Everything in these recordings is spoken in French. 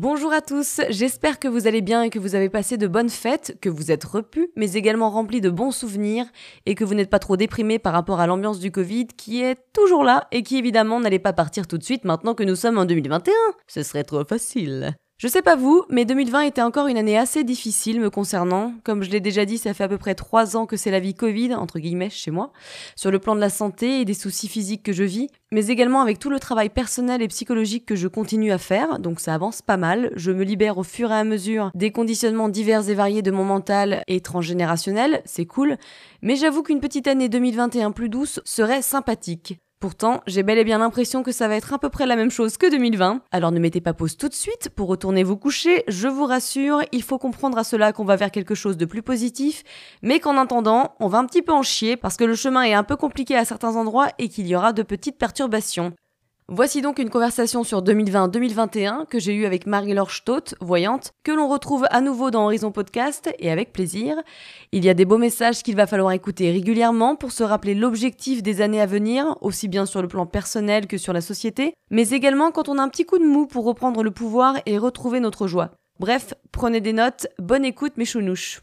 Bonjour à tous, j'espère que vous allez bien et que vous avez passé de bonnes fêtes, que vous êtes repus, mais également remplis de bons souvenirs et que vous n'êtes pas trop déprimés par rapport à l'ambiance du Covid qui est toujours là et qui évidemment n'allait pas partir tout de suite maintenant que nous sommes en 2021. Ce serait trop facile. Je sais pas vous, mais 2020 était encore une année assez difficile me concernant. Comme je l'ai déjà dit, ça fait à peu près trois ans que c'est la vie Covid, entre guillemets, chez moi, sur le plan de la santé et des soucis physiques que je vis, mais également avec tout le travail personnel et psychologique que je continue à faire, donc ça avance pas mal. Je me libère au fur et à mesure des conditionnements divers et variés de mon mental et transgénérationnel, c'est cool, mais j'avoue qu'une petite année 2021 plus douce serait sympathique. Pourtant, j'ai bel et bien l'impression que ça va être à peu près la même chose que 2020. Alors ne mettez pas pause tout de suite pour retourner vous coucher, je vous rassure, il faut comprendre à cela qu'on va vers quelque chose de plus positif, mais qu'en attendant, on va un petit peu en chier parce que le chemin est un peu compliqué à certains endroits et qu'il y aura de petites perturbations. Voici donc une conversation sur 2020-2021 que j'ai eue avec Marie-Laure Stott, voyante, que l'on retrouve à nouveau dans Horizon Podcast et avec plaisir. Il y a des beaux messages qu'il va falloir écouter régulièrement pour se rappeler l'objectif des années à venir, aussi bien sur le plan personnel que sur la société, mais également quand on a un petit coup de mou pour reprendre le pouvoir et retrouver notre joie. Bref, prenez des notes, bonne écoute mes chounouches.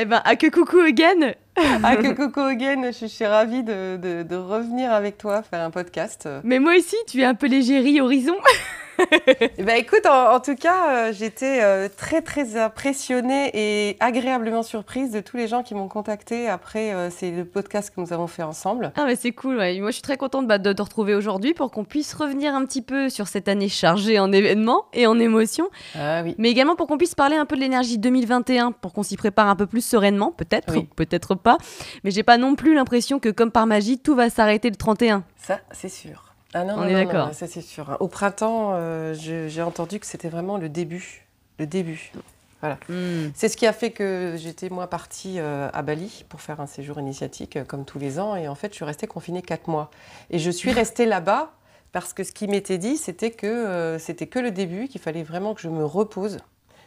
Eh ben, à que coucou again À que coucou again, je suis ravie de, de, revenir avec toi faire un podcast. Mais moi aussi, tu es un peu légérie Horizon bah écoute, en, tout cas, euh, j'étais euh, très très impressionnée et agréablement surprise de tous les gens qui m'ont contacté après euh, ces deux podcasts que nous avons fait ensemble. Ah mais c'est cool, ouais. moi je suis très contente bah, de te retrouver aujourd'hui pour qu'on puisse revenir un petit peu sur cette année chargée en événements et en émotions. Ah oui. Mais également pour qu'on puisse parler un peu de l'énergie 2021, pour qu'on s'y prépare un peu plus sereinement, peut-être, peut-être pas. Mais j'ai pas non plus l'impression que comme par magie, tout va s'arrêter le 31. Ça, c'est sûr. Ah non, On est d'accord. Ça, c'est sûr. Au printemps, euh, j'ai entendu que c'était vraiment le début. Le début. Voilà. Hmm. C'est ce qui a fait que j'étais, moi, partie euh, à Bali pour faire un séjour initiatique, euh, comme tous les ans. Et en fait, je suis restée confinée quatre mois. Et je suis restée là-bas parce que ce qui m'était dit, c'était que c'était que le début, qu'il fallait vraiment que je me repose,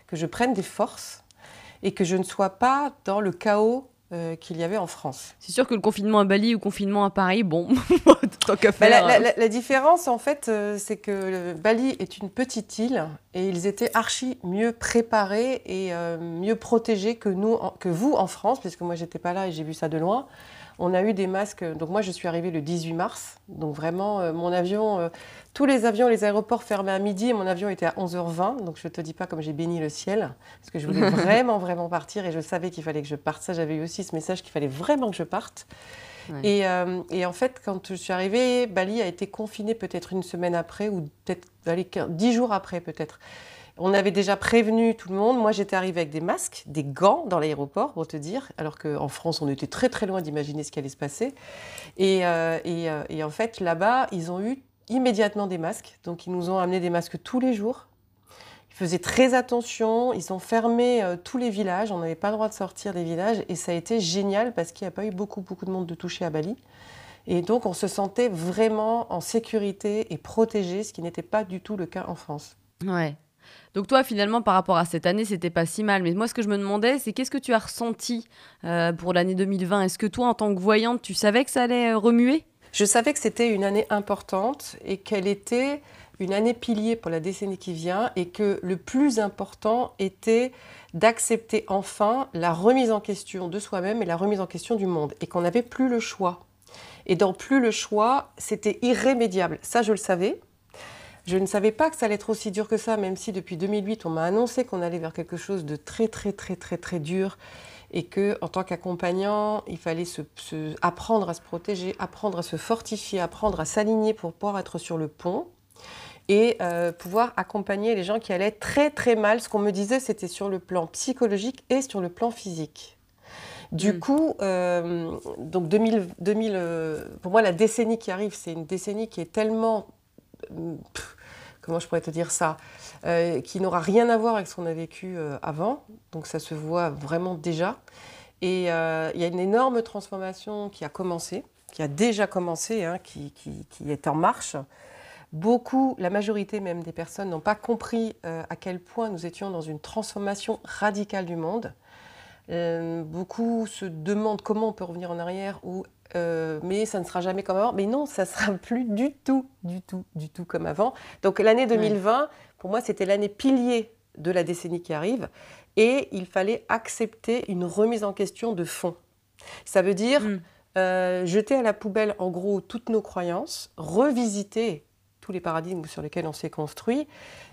que je prenne des forces et que je ne sois pas dans le chaos euh, qu'il y avait en France. C'est sûr que le confinement à Bali ou confinement à Paris, bon, tant qu'à bah, faire. Hein. la, différence, en fait, euh, c'est que Bali est une petite île et ils étaient archi mieux préparés et euh, mieux protégés que nous, que vous en France, puisque moi j'étais pas là et j'ai vu ça de loin. On a eu des masques. Donc moi, je suis arrivée le 18 mars. Donc vraiment, mon avion, tous les avions, les aéroports fermaient à midi et mon avion était à 11h20. Donc je ne te dis pas comme j'ai béni le ciel, parce que je voulais vraiment, vraiment partir et je savais qu'il fallait que je parte. Ça, j'avais eu aussi ce message qu'il fallait vraiment que je parte. Et, euh, et, en fait, quand je suis arrivée, Bali a été confiné peut-être une semaine après, ou peut-être dix jours après peut-être. On avait déjà prévenu tout le monde. Moi, j'étais arrivée avec des masques, des gants dans l'aéroport, pour te dire, alors qu'en France, on était très très loin d'imaginer ce qui allait se passer. Et, euh, euh, en fait, là-bas, ils ont eu immédiatement des masques. Donc ils nous ont amené des masques tous les jours. Ils faisaient très attention, ils ont fermé euh, tous les villages, on n'avait pas le droit de sortir des villages et ça a été génial parce qu'il n'y a pas eu beaucoup, beaucoup de monde de toucher à Bali. Et donc on se sentait vraiment en sécurité et protégé, ce qui n'était pas du tout le cas en France. Ouais. Donc toi, finalement, par rapport à cette année, c'était pas si mal. Mais moi, ce que je me demandais, c'est qu'est-ce que tu as ressenti euh, pour l'année 2020 Est-ce que toi, en tant que voyante, tu savais que ça allait euh, remuer? Je savais que c'était une année importante et qu'elle était une année pilier pour la décennie qui vient et que le plus important était d'accepter enfin la remise en question de soi-même et la remise en question du monde et qu'on n'avait plus le choix. Et dans plus le choix, c'était irrémédiable. Ça, je le savais. Je ne savais pas que ça allait être aussi dur que ça, même si depuis 2008, on m'a annoncé qu'on allait vers quelque chose de très, très, très, très, très dur et que en tant qu'accompagnant, il fallait se, apprendre à se protéger, apprendre à se fortifier, apprendre à s'aligner pour pouvoir être sur le pont. et euh, pouvoir accompagner les gens qui allaient très très mal. Ce qu'on me disait, c'était sur le plan psychologique et sur le plan physique. Du mm. coup, euh, donc 2000, 2000 euh, pour moi, la décennie qui arrive, c'est une décennie qui est tellement, comment je pourrais te dire ça, qui n'aura rien à voir avec ce qu'on a vécu avant. Donc ça se voit vraiment déjà. Et il y a une énorme transformation qui a commencé, qui a déjà commencé, hein, qui, qui, est en marche. Beaucoup, la majorité même des personnes n'ont pas compris euh, à quel point nous étions dans une transformation radicale du monde. Euh, beaucoup se demandent comment on peut revenir en arrière ou euh, mais ça ne sera jamais comme avant. Mais non, ça sera plus du tout, du tout, du tout comme avant. Donc l'année 2020, pour moi, c'était l'année pilier de la décennie qui arrive, et il fallait accepter une remise en question de fond. Ça veut dire mm. jeter à la poubelle, en gros, toutes nos croyances, revisiter tous les paradigmes sur lesquels on s'est construit,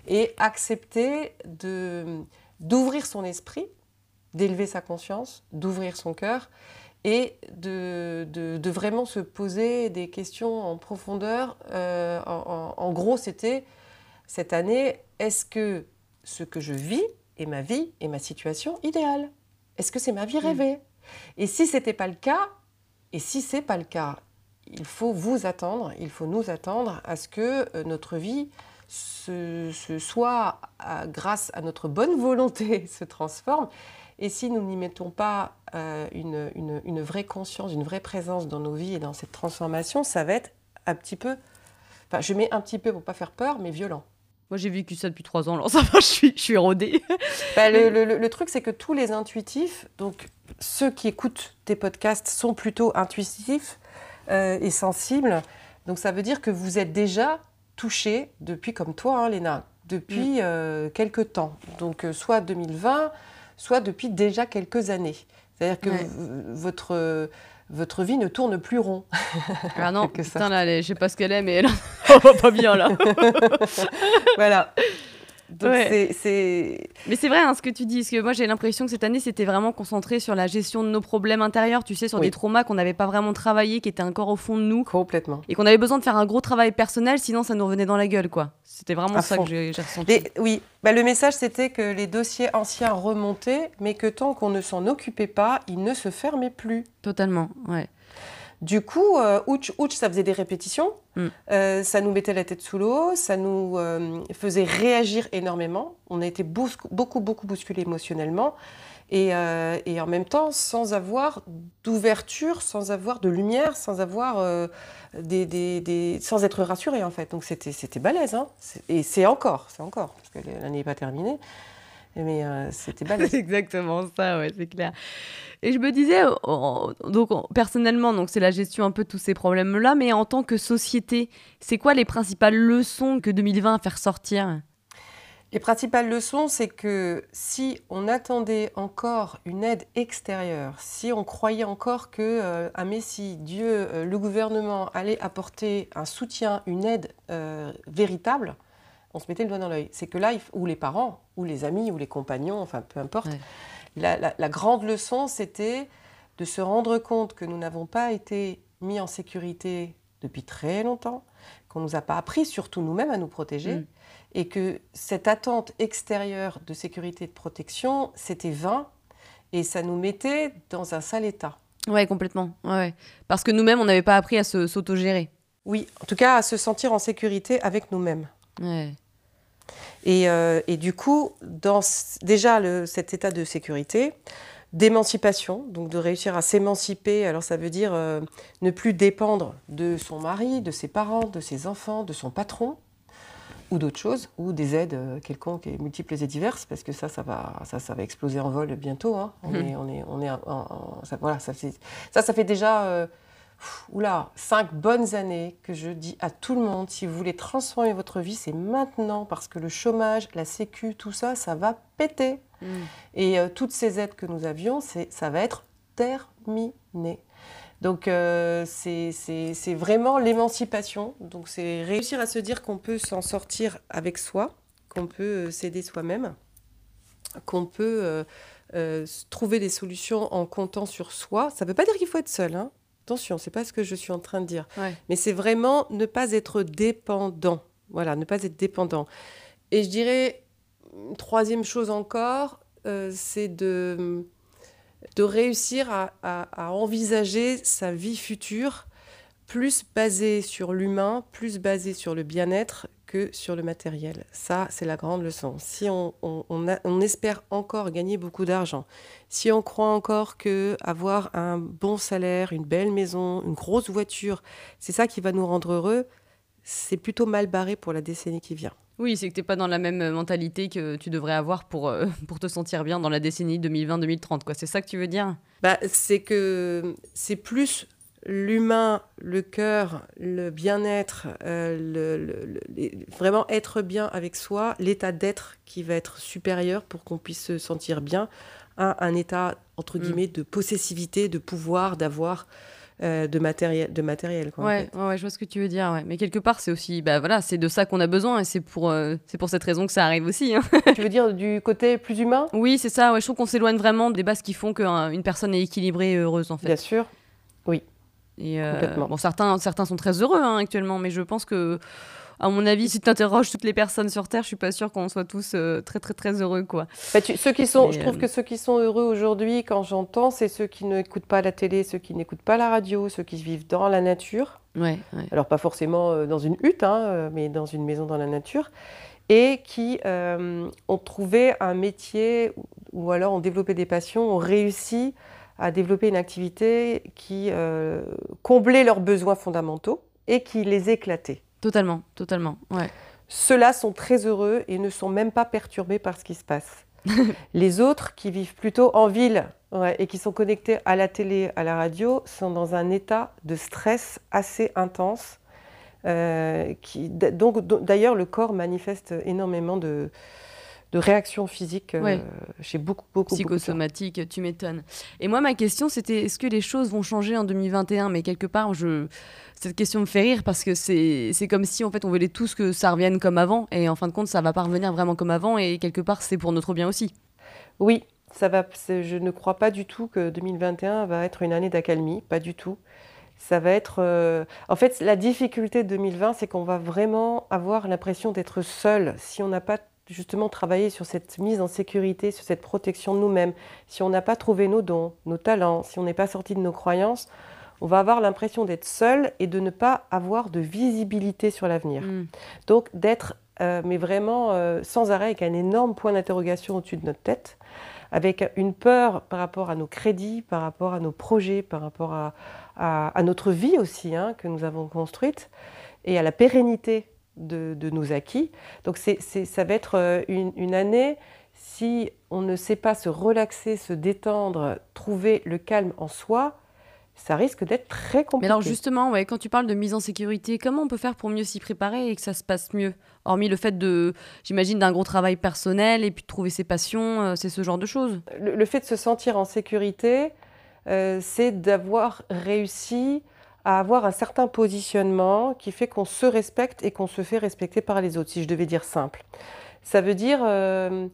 et accepter d'ouvrir son esprit, d'élever sa conscience, d'ouvrir son cœur, et de, de, vraiment se poser des questions en profondeur. Euh, en, gros, c'était cette année, est-ce que ce que je vis est ma vie et ma situation idéale? Est-ce que c'est ma vie mm. rêvée? Et si ce n'était pas le cas, et si c'est pas le cas, il faut vous attendre, il faut nous attendre à ce que euh, notre vie se, soit, grâce à notre bonne volonté, se transforme. Et si nous n'y mettons pas euh, une, vraie conscience, une vraie présence dans nos vies et dans cette transformation, ça va être un petit peu, enfin je mets un petit peu pour pas faire peur, mais violent. Moi j'ai vécu ça depuis trois ans, alors ça va, je suis, je suis rodée. Bah, le, truc c'est que tous les intuitifs, donc ceux qui écoutent tes podcasts sont plutôt intuitifs, euh, et sensible. Donc ça veut dire que vous êtes déjà touché depuis, comme toi, hein, Léna, depuis mm. euh, quelques temps. Donc euh, soit 2020, soit depuis déjà quelques années. C'est-à-dire que votre votre vie ne tourne plus rond. Ah non, putain là, je sais pas ce qu'elle est, mais elle va pas bien là. voilà. Mais c'est vrai hein, ce que tu dis, parce que moi j'ai l'impression que cette année c'était vraiment concentré sur la gestion de nos problèmes intérieurs, tu sais, sur des traumas qu'on n'avait pas vraiment travaillé, qui étaient encore au fond de nous. Complètement. Et qu'on avait besoin de faire un gros travail personnel, sinon ça nous revenait dans la gueule, quoi. C'était vraiment ça que j'ai ressenti. oui, bah, le message c'était que les dossiers anciens remontaient, mais que tant qu'on ne s'en occupait pas, ils ne se fermaient plus. Totalement, ouais. Du coup, euh, ouch, ouch, ça faisait des répétitions, mm. euh, ça nous mettait la tête sous l'eau, ça nous euh, faisait réagir énormément. On a été beaucoup, beaucoup, bousculés émotionnellement. Et, en même temps, sans avoir d'ouverture, sans avoir de lumière, sans avoir des, sans être rassuré en fait. Donc c'était c'était balèze, hein. Et c'est encore, c'est encore, parce que l'année n'est pas terminée. Mais c'était balèze. c'est exactement ça, ouais, c'est clair. Et je me disais, donc personnellement, donc c'est la gestion un peu de tous ces problèmes-là, mais en tant que société, c'est quoi les principales leçons que 2020 a faire sortir? Les principales leçons, c'est que si on attendait encore une aide extérieure, si on croyait encore que euh, un Messie, Dieu, euh, le gouvernement allait apporter un soutien, une aide euh, véritable, on se mettait le doigt dans l'œil. C'est que là, ou les parents, ou les amis, ou les compagnons, enfin peu importe la, grande leçon, c'était de se rendre compte que nous n'avons pas été mis en sécurité depuis très longtemps, qu'on ne nous a pas appris, surtout nous-mêmes, à nous protéger, mm. et que cette attente extérieure de sécurité et de protection, c'était vain, et ça nous mettait dans un sale état. Oui, complètement. Ouais, Parce que nous-mêmes, on n'avait pas appris à s'autogérer. Oui, en tout cas, à se sentir en sécurité avec nous-mêmes. Ouais. Euh, et, du coup, dans déjà cet état de sécurité, d'émancipation, donc de réussir à s'émanciper, alors ça veut dire euh, ne plus dépendre de son mari, de ses parents, de ses enfants, de son patron, ou d'autres choses, ou des aides euh, quelconques et multiples et diverses, parce que ça, ça va, ça, ça va exploser en vol bientôt. Hein. On, mmh. est, on, est, on est, ça, voilà, ça, ça, ça fait déjà oula, cinq bonnes années que je dis à tout le monde, si vous voulez transformer votre vie, c'est maintenant, parce que le chômage, la sécu, tout ça, ça va péter. Mm. Et euh, toutes ces aides que nous avions, ça va être terminé. Donc euh, c'est vraiment l'émancipation. Donc c'est réussir à se dire qu'on peut s'en sortir avec soi, qu'on peut euh, s'aider soi-même, qu'on peut trouver des solutions en comptant sur soi. Ça ne veut pas dire qu'il faut être seul. Hein. Attention, c'est pas ce que je suis en train de dire. Mais c'est vraiment ne pas être dépendant Voilà, ne pas être dépendant. Et je dirais, troisième chose encore, euh, c'est de, de réussir à, à, envisager sa vie future plus basée sur l'humain, plus basée sur le bien-être que sur le matériel. Ça, c'est la grande leçon. Si on, on, on, espère encore gagner beaucoup d'argent, si on croit encore que avoir un bon salaire, une belle maison, une grosse voiture, c'est ça qui va nous rendre heureux, c'est plutôt mal barré pour la décennie qui vient. Oui, c'est que tu n'es pas dans la même mentalité que tu devrais avoir pour, euh, pour te sentir bien dans la décennie 2020-2030. C'est ça que tu veux dire? Bah, C'est que c'est plus l'humain, le cœur, le bien-être, euh, vraiment être bien avec soi, l'état d'être qui va être supérieur pour qu'on puisse se sentir bien à un état, entre mm. guillemets, de possessivité, de pouvoir, d'avoir. Euh, de matériel de matériel quoi, ouais, ouais, je vois ce que tu veux dire ouais. mais quelque part c'est aussi bah voilà c'est de ça qu'on a besoin et c'est pour euh, c'est pour cette raison que ça arrive aussi hein. tu veux dire du côté plus humain? Oui c'est ça ouais je trouve qu'on s'éloigne vraiment des bases qui font qu'une personne est équilibrée et heureuse en fait bien sûr oui et euh, bon, certains, certains sont très heureux hein, actuellement, mais je pense que, à mon avis, si tu interroges toutes les personnes sur Terre, je suis pas sûre qu'on soit tous euh, très, très, très heureux. Quoi. Bah, ceux qui sont, je trouve euh, que ceux qui sont heureux aujourd'hui, quand j'entends, c'est ceux qui n'écoutent pas la télé, ceux qui n'écoutent pas la radio, ceux qui vivent dans la nature. Ouais, Alors, pas forcément dans une hutte, hein, mais dans une maison dans la nature. Et qui ont trouvé un métier ou alors ont développé des passions, ont réussi à développer une activité qui euh, comblait leurs besoins fondamentaux et qui les éclatait. Totalement, totalement, ouais. Ceux-là sont très heureux et ne sont même pas perturbés par ce qui se passe. les autres qui vivent plutôt en ville et qui sont connectés à la télé, à la radio, sont dans un état de stress assez intense. Euh, qui, donc, d'ailleurs, le corps manifeste énormément de, de réactions physiques euh, chez beaucoup, beaucoup, Psychosomatique, tu m'étonnes. Et moi, ma question, c'était est-ce que les choses vont changer en 2021 Mais quelque part, je... cette question me fait rire parce que c'est comme si, en fait, on voulait tous que ça revienne comme avant. Et en fin de compte, ça va pas revenir vraiment comme avant. Et quelque part, c'est pour notre bien aussi. Oui, ça va. Je ne crois pas du tout que 2021 va être une année d'accalmie. Pas du tout ça va être. Euh, en fait, la difficulté de 2020, c'est qu'on va vraiment avoir l'impression d'être seul si on n'a pas justement travailler sur cette mise en sécurité, sur cette protection de nous-mêmes, si on n'a pas trouvé nos dons, nos talents, si on n'est pas sorti de nos croyances, on va avoir l'impression d'être seul et de ne pas avoir de visibilité sur l'avenir. Mm. Donc d'être, euh, mais vraiment euh, sans arrêt, avec un énorme point d'interrogation au-dessus de notre tête, avec une peur par rapport à nos crédits, par rapport à nos projets, par rapport à, notre vie aussi hein, que nous avons construite, et à la pérennité de, nos acquis. Donc ça va être euh, une, année, si on ne sait pas se relaxer, se détendre, trouver le calme en soi, ça risque d'être très compliqué. Mais alors justement, ouais, quand tu parles de mise en sécurité, comment on peut faire pour mieux s'y préparer et que ça se passe mieux? Hormis le fait de, j'imagine, d'un gros travail personnel et puis de trouver ses passions, euh, c'est ce genre de choses. Le, fait de se sentir en sécurité, euh, c'est d'avoir réussi à avoir un certain positionnement qui fait qu'on se respecte et qu'on se fait respecter par les autres, si je devais dire simple. Ça veut dire euh,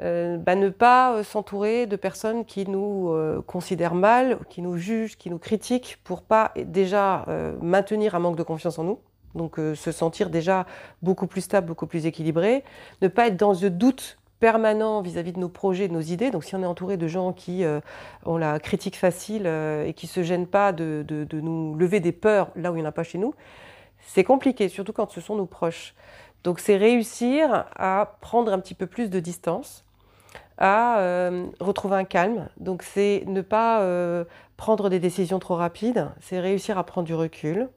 euh, bah, ne pas euh, s'entourer de personnes qui nous considèrent mal, qui nous jugent, qui nous critiquent, pour pas déjà maintenir un manque de confiance en nous. Donc se sentir déjà beaucoup plus stable, beaucoup plus équilibré, ne pas être dans le doute permanent vis-à-vis de nos projets, de nos idées. Donc si on est entouré de gens qui euh, ont la critique facile euh, et qui ne se gênent pas de, nous lever des peurs là où il n'y en a pas chez nous, c'est compliqué, surtout quand ce sont nos proches. Donc c'est réussir à prendre un petit peu plus de distance, à euh, retrouver un calme. Donc c'est ne pas prendre des décisions trop rapides, c'est réussir à prendre du recul,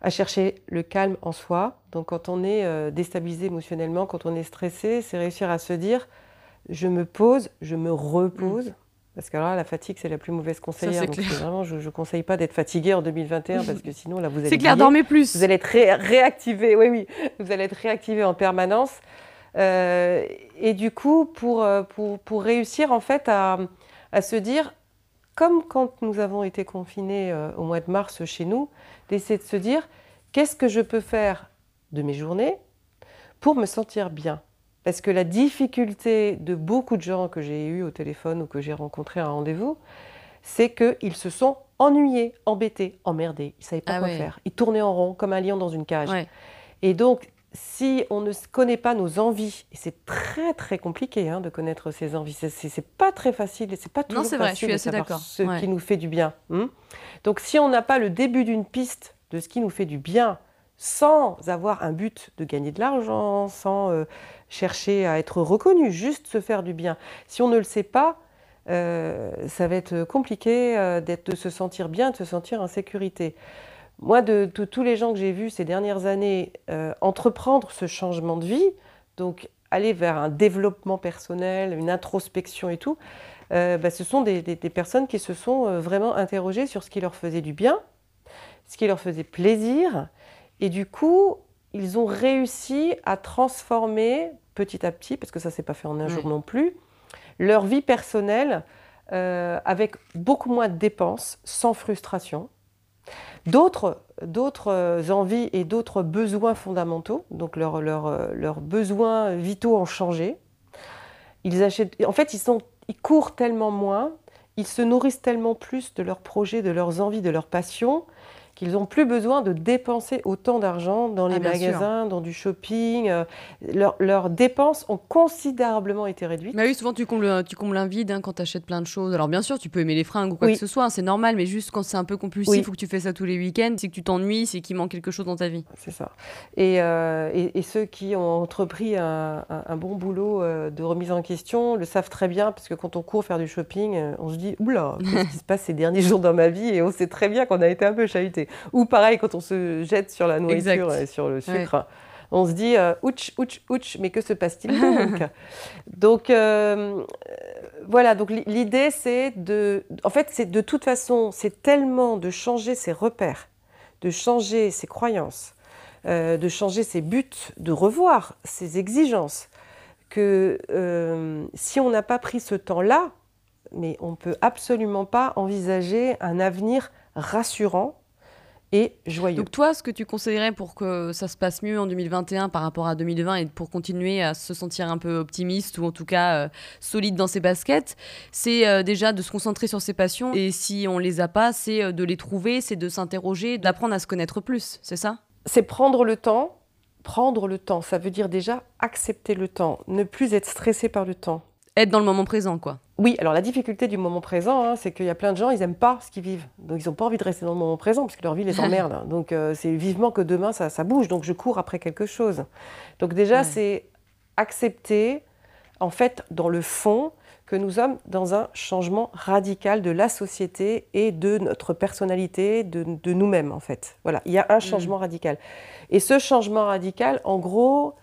à chercher le calme en soi. Donc quand on est euh, déstabilisé émotionnellement, quand on est stressé, c'est réussir à se dire je me pose, je me repose. Mm. Parce que là, la fatigue, c'est la plus mauvaise conseillère. Donc vraiment, je ne conseille pas d'être fatigué en 2021 parce que sinon, là, vous allez. C'est clair, dormez plus. Vous allez être réactivé. Oui, oui. Vous allez être réactivé en permanence. Euh, et du coup, pour, euh, pour, pour, réussir, en fait, à, à se dire comme quand nous avons été confinés euh, au mois de mars chez nous, d'essayer de se dire qu'est-ce que je peux faire de mes journées pour me sentir bien? Parce que la difficulté de beaucoup de gens que j'ai eus au téléphone ou que j'ai rencontrés à un rendez-vous, c'est qu'ils se sont ennuyés, embêtés, emmerdés. Ils ne savaient pas ah quoi faire. Ils tournaient en rond comme un lion dans une cage. Et donc, si on ne connaît pas nos envies, et c'est très très compliqué hein, de connaître ses envies, c'est pas très facile, c'est pas toujours non, c'est vrai, facile je suis de savoir ce qui nous fait du bien. hein. Donc si on n'a pas le début d'une piste de ce qui nous fait du bien, sans avoir un but de gagner de l'argent, sans euh, chercher à être reconnu, juste se faire du bien, si on ne le sait pas, euh, ça va être compliqué euh, d'être, de se sentir bien, de se sentir en sécurité. Moi, de, de tous les gens que j'ai vus ces dernières années euh, entreprendre ce changement de vie, donc aller vers un développement personnel, une introspection et tout, euh, bah, ce sont des, des- des personnes qui se sont euh, vraiment interrogées sur ce qui leur faisait du bien, ce qui leur faisait plaisir, et du coup, ils ont réussi à transformer petit à petit, parce que ça s'est pas fait en un Ouais. jour non plus, leur vie personnelle euh, avec beaucoup moins de dépenses, sans frustration. D'autres, d'autres euh, envies et d'autres besoins fondamentaux, donc euh, leurs besoins vitaux ont changé. Ils achètent, en fait, ils, sont, ils courent tellement moins, ils se nourrissent tellement plus de leurs projets, de leurs envies, de leurs passions, qu'ils n'ont plus besoin de dépenser autant d'argent dans les Ah, sûr. magasins, dans du shopping. euh, leurs- leurs dépenses ont considérablement été réduites. Oui, souvent tu combles, tu combles un vide hein, quand tu achètes plein de choses. Alors bien sûr, tu peux aimer les fringues ou quoi Oui. que ce soit, hein, c'est normal, mais juste quand c'est un peu compulsif Oui. ou que tu fais ça tous les week-ends, c'est que tu t'ennuies, c'est qu'il manque quelque chose dans ta vie. C'est ça. Et, euh, et- et ceux qui ont entrepris un, un- un bon boulot euh, de remise en question le savent très bien, parce que quand on court faire du shopping, on se dit Oula, qu'est-ce qui se passe ces derniers jours dans ma vie? Et on sait très bien qu'on a été un peu chahuté. Ou pareil, quand on se jette sur la nourriture Exact. et sur le sucre, on se dit euh, Ouch, ouch, ouch, mais que se passe-t-il donc? Donc euh, voilà, donc li- l'idée c'est de. En fait, c'est de toute façon, c'est tellement de changer ses repères, de changer ses croyances, euh, de changer ses buts, de revoir ses exigences, que euh, si on n'a pas pris ce temps-là, mais on ne peut absolument pas envisager un avenir rassurant et joyeux. Donc toi, ce que tu conseillerais pour que ça se passe mieux en 2021 par rapport à 2020 et pour continuer à se sentir un peu optimiste ou en tout cas euh, solide dans ses baskets, c'est euh, déjà de se concentrer sur ses passions et si on les a pas, c'est euh, de les trouver, c'est de s'interroger, d'apprendre à se connaître plus, c'est ça? C'est prendre le temps. Prendre le temps, ça veut dire déjà accepter le temps, ne plus être stressé par le temps. Être dans le moment présent, quoi. Oui, alors la difficulté du moment présent, hein, c'est qu'il y a plein de gens, ils n'aiment pas ce qu'ils vivent. Donc ils n'ont pas envie de rester dans le moment présent parce que leur vie les emmerde. Donc euh, c'est vivement que demain ça, ça bouge, donc je cours après quelque chose. Donc déjà, Ouais. c'est accepter, en fait, dans le fond, que nous sommes dans un changement radical de la société et de notre personnalité, de, de nous-mêmes, en fait. Voilà, il y a un changement radical. Et ce changement radical, en gros,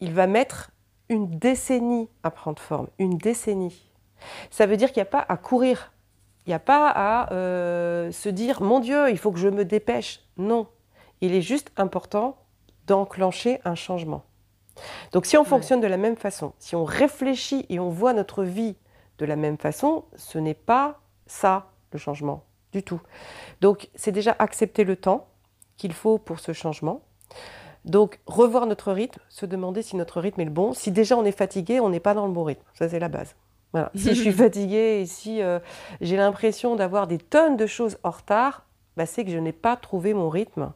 il va mettre une décennie à prendre forme, une décennie. Ça veut dire qu'il n'y a pas à courir, il n'y a pas à euh, se dire mon Dieu, il faut que je me dépêche. Non, il est juste important d'enclencher un changement. Donc si on fonctionne de la même façon, si on réfléchit et on voit notre vie de la même façon, ce n'est pas ça le changement du tout. Donc c'est déjà accepter le temps qu'il faut pour ce changement. Donc revoir notre rythme, se demander si notre rythme est le bon. Si déjà on est fatigué, on n'est pas dans le bon rythme. Ça c'est la base. Voilà. Si je suis fatiguée et si euh, j'ai l'impression d'avoir des tonnes de choses en retard, bah, c'est que je n'ai pas trouvé mon rythme.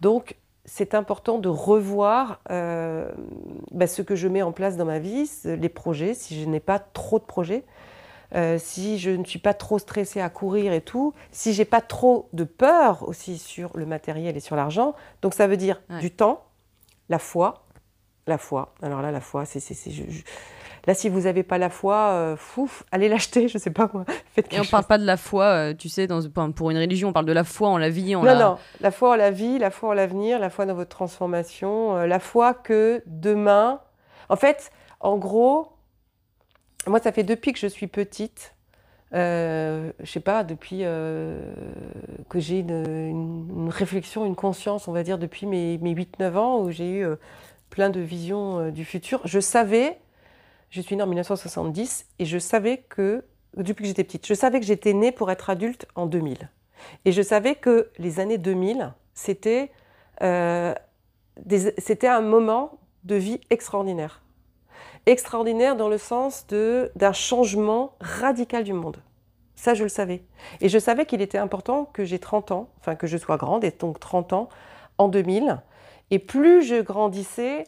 Donc c'est important de revoir euh, bah, ce que je mets en place dans ma vie, les projets, si je n'ai pas trop de projets, euh, si je ne suis pas trop stressée à courir et tout, si j'ai pas trop de peur aussi sur le matériel et sur l'argent. Donc ça veut dire Ouais. du temps, la foi, la foi. Alors là, la foi, c'est, là si vous n'avez pas la foi, euh, fouf, allez l'acheter, je sais pas moi. Faites Et on parle chose. pas de la foi, euh, tu sais, dans, pour une religion, on parle de la foi en la vie, en Non, la... non, la foi en la vie, la foi en l'avenir, la foi dans votre transformation, euh, la foi que demain. En fait, en gros, moi, ça fait depuis que je suis petite, je sais pas, depuis que j'ai une, une- une réflexion, une conscience, on va dire, depuis mes, mes 8-9 ans, où j'ai eu plein de visions du futur. Je savais, je suis née en 1970, et je savais que, depuis que j'étais petite, je savais que j'étais née pour être adulte en 2000. Et je savais que les années 2000, c'était euh, un moment de vie extraordinaire. Extraordinaire dans le sens d'un changement radical du monde. Ça, je le savais. Et je savais qu'il était important que j'ai 30 ans, enfin que je sois grande, et donc 30 ans, en 2000, Et plus je grandissais,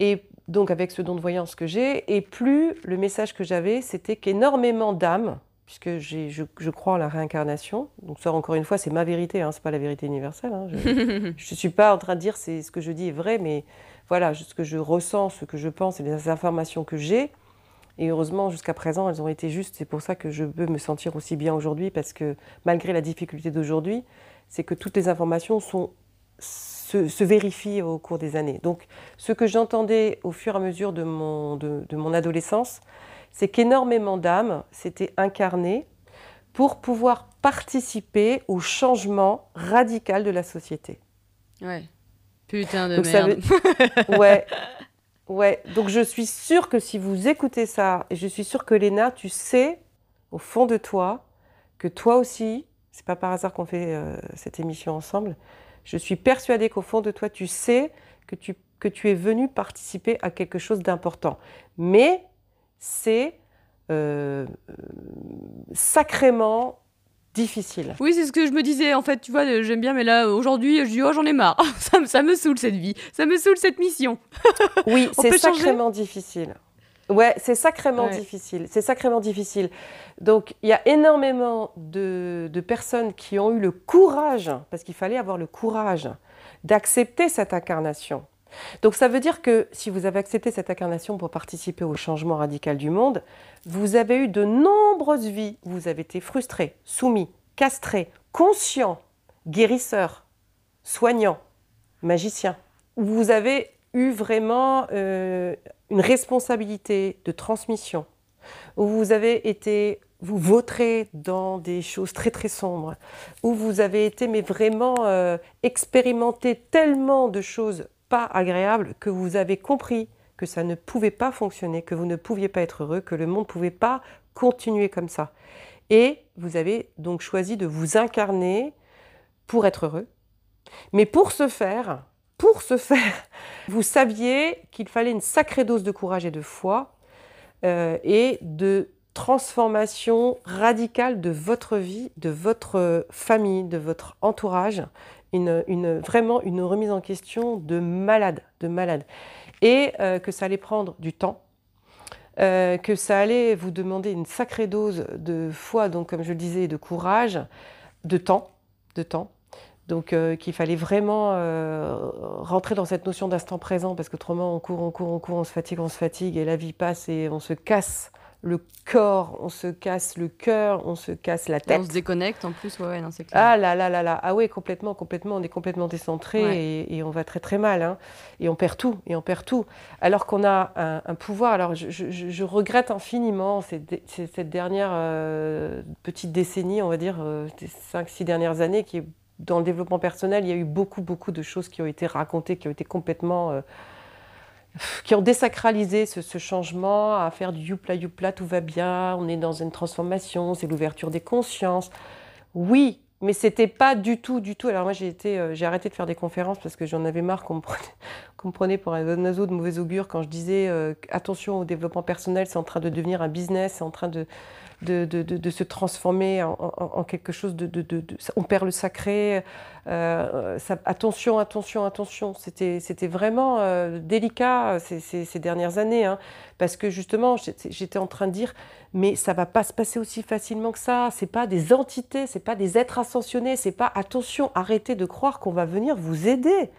et donc avec ce don de voyance que j'ai, et plus le message que j'avais, c'était qu'énormément d'âmes, puisque je, je, crois en la réincarnation, donc ça encore une fois, c'est ma vérité, hein, c'est pas la vérité universelle. Hein, je ne suis pas en train de dire c'est ce que je dis est vrai, mais voilà, ce que je ressens, ce que je pense et les informations que j'ai. Et heureusement, jusqu'à présent, elles ont été justes. C'est pour ça que je peux me sentir aussi bien aujourd'hui, parce que malgré la difficulté d'aujourd'hui, c'est que toutes les informations sont, se, vérifient au cours des années. Donc, ce que j'entendais au fur et à mesure de mon, de, mon adolescence, c'est qu'énormément d'âmes s'étaient incarnées pour pouvoir participer au changement radical de la société. Ouais. Putain de merde. ouais. Ouais. Donc je suis sûre que si vous écoutez ça, et je suis sûre que Léna, tu sais au fond de toi que toi aussi, c'est pas par hasard qu'on fait euh, cette émission ensemble. Je suis persuadée qu'au fond de toi, tu sais que tu, que tu es venu participer à quelque chose d'important. Mais c'est euh, sacrément difficile. Oui, c'est ce que je me disais. En fait, tu vois, j'aime bien, mais là, aujourd'hui, je dis, oh, j'en ai marre. ça, ça, me saoule cette vie. Ça me saoule cette mission. oui, c'est sacrément difficile. Ouais, c'est sacrément difficile. C'est sacrément difficile. Donc, il y a énormément de, de, personnes qui ont eu le courage, parce qu'il fallait avoir le courage, d'accepter cette incarnation. Donc, ça veut dire que si vous avez accepté cette incarnation pour participer au changement radical du monde, vous avez eu de nombreuses vies. Vous avez été frustré, soumis, castré, conscient, guérisseur, soignant, magicien. Vous avez eu vraiment euh, une responsabilité de transmission, où vous avez été, vous vautrez dans des choses très très sombres, où vous avez été, mais vraiment euh, expérimenté tellement de choses pas agréables que vous avez compris que ça ne pouvait pas fonctionner, que vous ne pouviez pas être heureux, que le monde ne pouvait pas continuer comme ça. Et vous avez donc choisi de vous incarner pour être heureux. Mais pour ce faire, pour ce faire, vous saviez qu'il fallait une sacrée dose de courage et de foi euh, et de transformation radicale de votre vie, de votre famille, de votre entourage, une, vraiment une remise en question de malade, de malade. Et euh, que ça allait prendre du temps, euh, que ça allait vous demander une sacrée dose de foi, donc comme je le disais, de courage, de temps, de temps. Donc euh, qu'il fallait vraiment euh, rentrer dans cette notion d'instant présent parce qu'autrement on court, on court, on court, on se fatigue, on se fatigue et la vie passe et on se casse le corps, on se casse le cœur, on se casse la tête. on se déconnecte en plus, ouais, non, c'est clair. Ah là là là là, ah ouais, complètement, complètement, on est complètement décentré et, on va très très mal, hein. et on perd tout, et on perd tout. Alors qu'on a un, pouvoir, alors je, regrette infiniment cette, cette dernière euh, petite décennie, on va dire, ces 5-6 dernières années, qui est dans le développement personnel, il y a eu beaucoup, beaucoup de choses qui ont été racontées, qui ont été complètement. Euh, qui ont désacralisé ce, changement à faire du youpla youpla, tout va bien, on est dans une transformation, c'est l'ouverture des consciences. Oui, mais c'était pas du tout, du tout. Alors moi j'ai euh, arrêté de faire des conférences parce que j'en avais marre qu'on me, prenait, prenait pour un oiseau de mauvais augure quand je disais euh, attention au développement personnel, c'est en train de devenir un business, c'est en train de, de, de, de, se transformer en, en, quelque chose de, On perd le sacré. Euh, ça, attention, attention, attention. C'était vraiment euh, délicat ces, ces, ces, dernières années, hein, parce que justement, j'étais en train de dire, mais ça va pas se passer aussi facilement que ça. C'est pas des entités, c'est pas des êtres ascensionnés, c'est pas attention, arrêtez de croire qu'on va venir vous aider.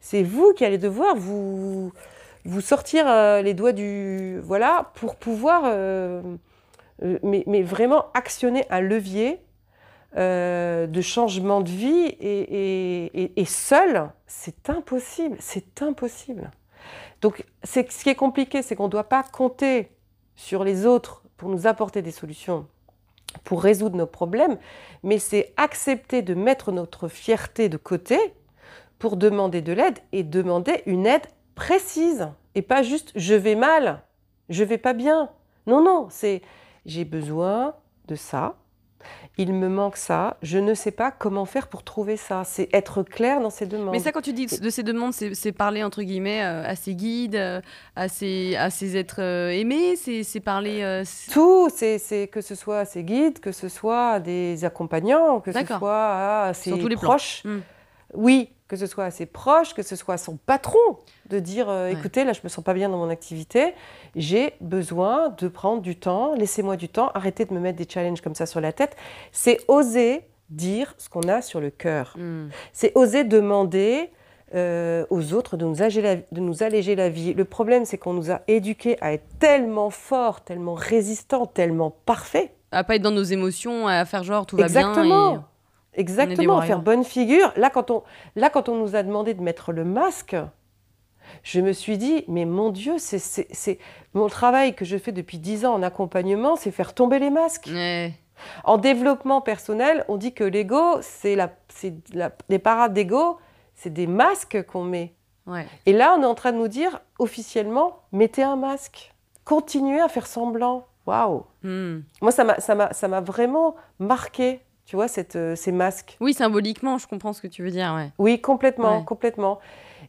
C'est vous qui allez devoir vous vous sortir euh, les doigts du voilà pour pouvoir euh, mais, vraiment actionner un levier euh, de changement de vie et, seul, c'est impossible, c'est impossible. Donc ce qui est compliqué, c'est qu'on ne doit pas compter sur les autres pour nous apporter des solutions, pour résoudre nos problèmes, mais c'est accepter de mettre notre fierté de côté pour demander de l'aide et demander une aide précise et pas juste je vais mal, je vais pas bien. Non, non, c'est j'ai besoin de ça, il me manque ça, je ne sais pas comment faire pour trouver ça. C'est être clair dans ces demandes. Mais ça, quand tu dis de ces demandes, c'est parler entre guillemets euh, à ses guides, euh, à ses, à ses êtres euh, aimés, c'est parler. Tout, c'est que ce soit à ses guides, que ce soit à des accompagnants, que ce soit à ses proches. Hmm. Oui, que ce soit à ses proches, que ce soit à son patron, de dire euh, écoutez, là, je me sens pas bien dans mon activité, j'ai besoin de prendre du temps, laissez-moi du temps, arrêtez de me mettre des challenges comme ça sur la tête. C'est oser dire ce qu'on a sur le cœur. Hmm. C'est oser demander euh, aux autres de nous, alléger la, de nous alléger la vie. Le problème, c'est qu'on nous a éduqués à être tellement forts, tellement résistants, tellement parfaits. À pas être dans nos émotions, à faire genre tout va bien. Exactement. Exactement, faire bonne figure. Là quand, on, là, quand on nous a demandé de mettre le masque, je me suis dit, mais mon Dieu, c'est mon travail que je fais depuis dix ans en accompagnement, c'est faire tomber les masques. En développement personnel, on dit que l'ego, c'est la, la, des parades d'ego, c'est des masques qu'on met. Et là, on est en train de nous dire officiellement, mettez un masque. Continuez à faire semblant. Waouh hmm. Moi, ça m'a vraiment marqué, tu vois, cette, euh, ces masques. Oui, symboliquement, je comprends ce que tu veux dire. Ouais. Oui, complètement, complètement.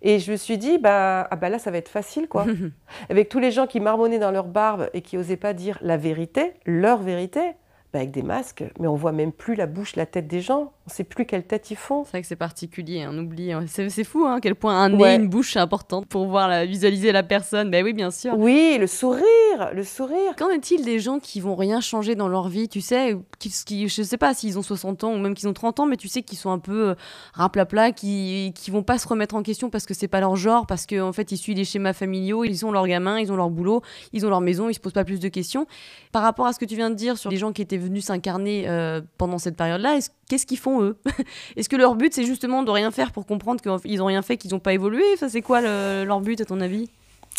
Et je me suis dit, bah, ah bah là, ça va être facile, quoi. Avec tous les gens qui marmonnaient dans leur barbe et qui n'osaient pas dire la vérité, leur vérité, bah, avec des masques, mais on voit même plus la bouche, la tête des gens. On sait plus quelle tête ils font. C'est vrai que c'est particulier, on oublie. C'est fou, hein, quel point un nez, une bouche, c'est important pour voir la, visualiser la personne. Ben oui, bien sûr. Oui, le sourire, le sourire. Qu'en est-il des gens qui vont rien changer dans leur vie, tu sais, qui, qui je sais pas s'ils ont 60 ans ou même qu'ils ont 30 ans, mais tu sais qu'ils sont un peu euh, raplapla, qui qui vont pas se remettre en question parce que c'est pas leur genre, parce qu'en en fait ils suivent des schémas familiaux, ils ont leurs gamins, ils ont leur boulot, ils ont leur maison, ils se posent pas plus de questions. Par rapport à ce que tu viens de dire sur les gens qui étaient venus s'incarner euh, pendant cette période-là, qu'est-ce qu'ils font eux Est-ce que leur but c'est justement de rien faire pour comprendre qu'ils ont rien fait, qu'ils n'ont pas évolué? Ça c'est quoi leur but à ton avis?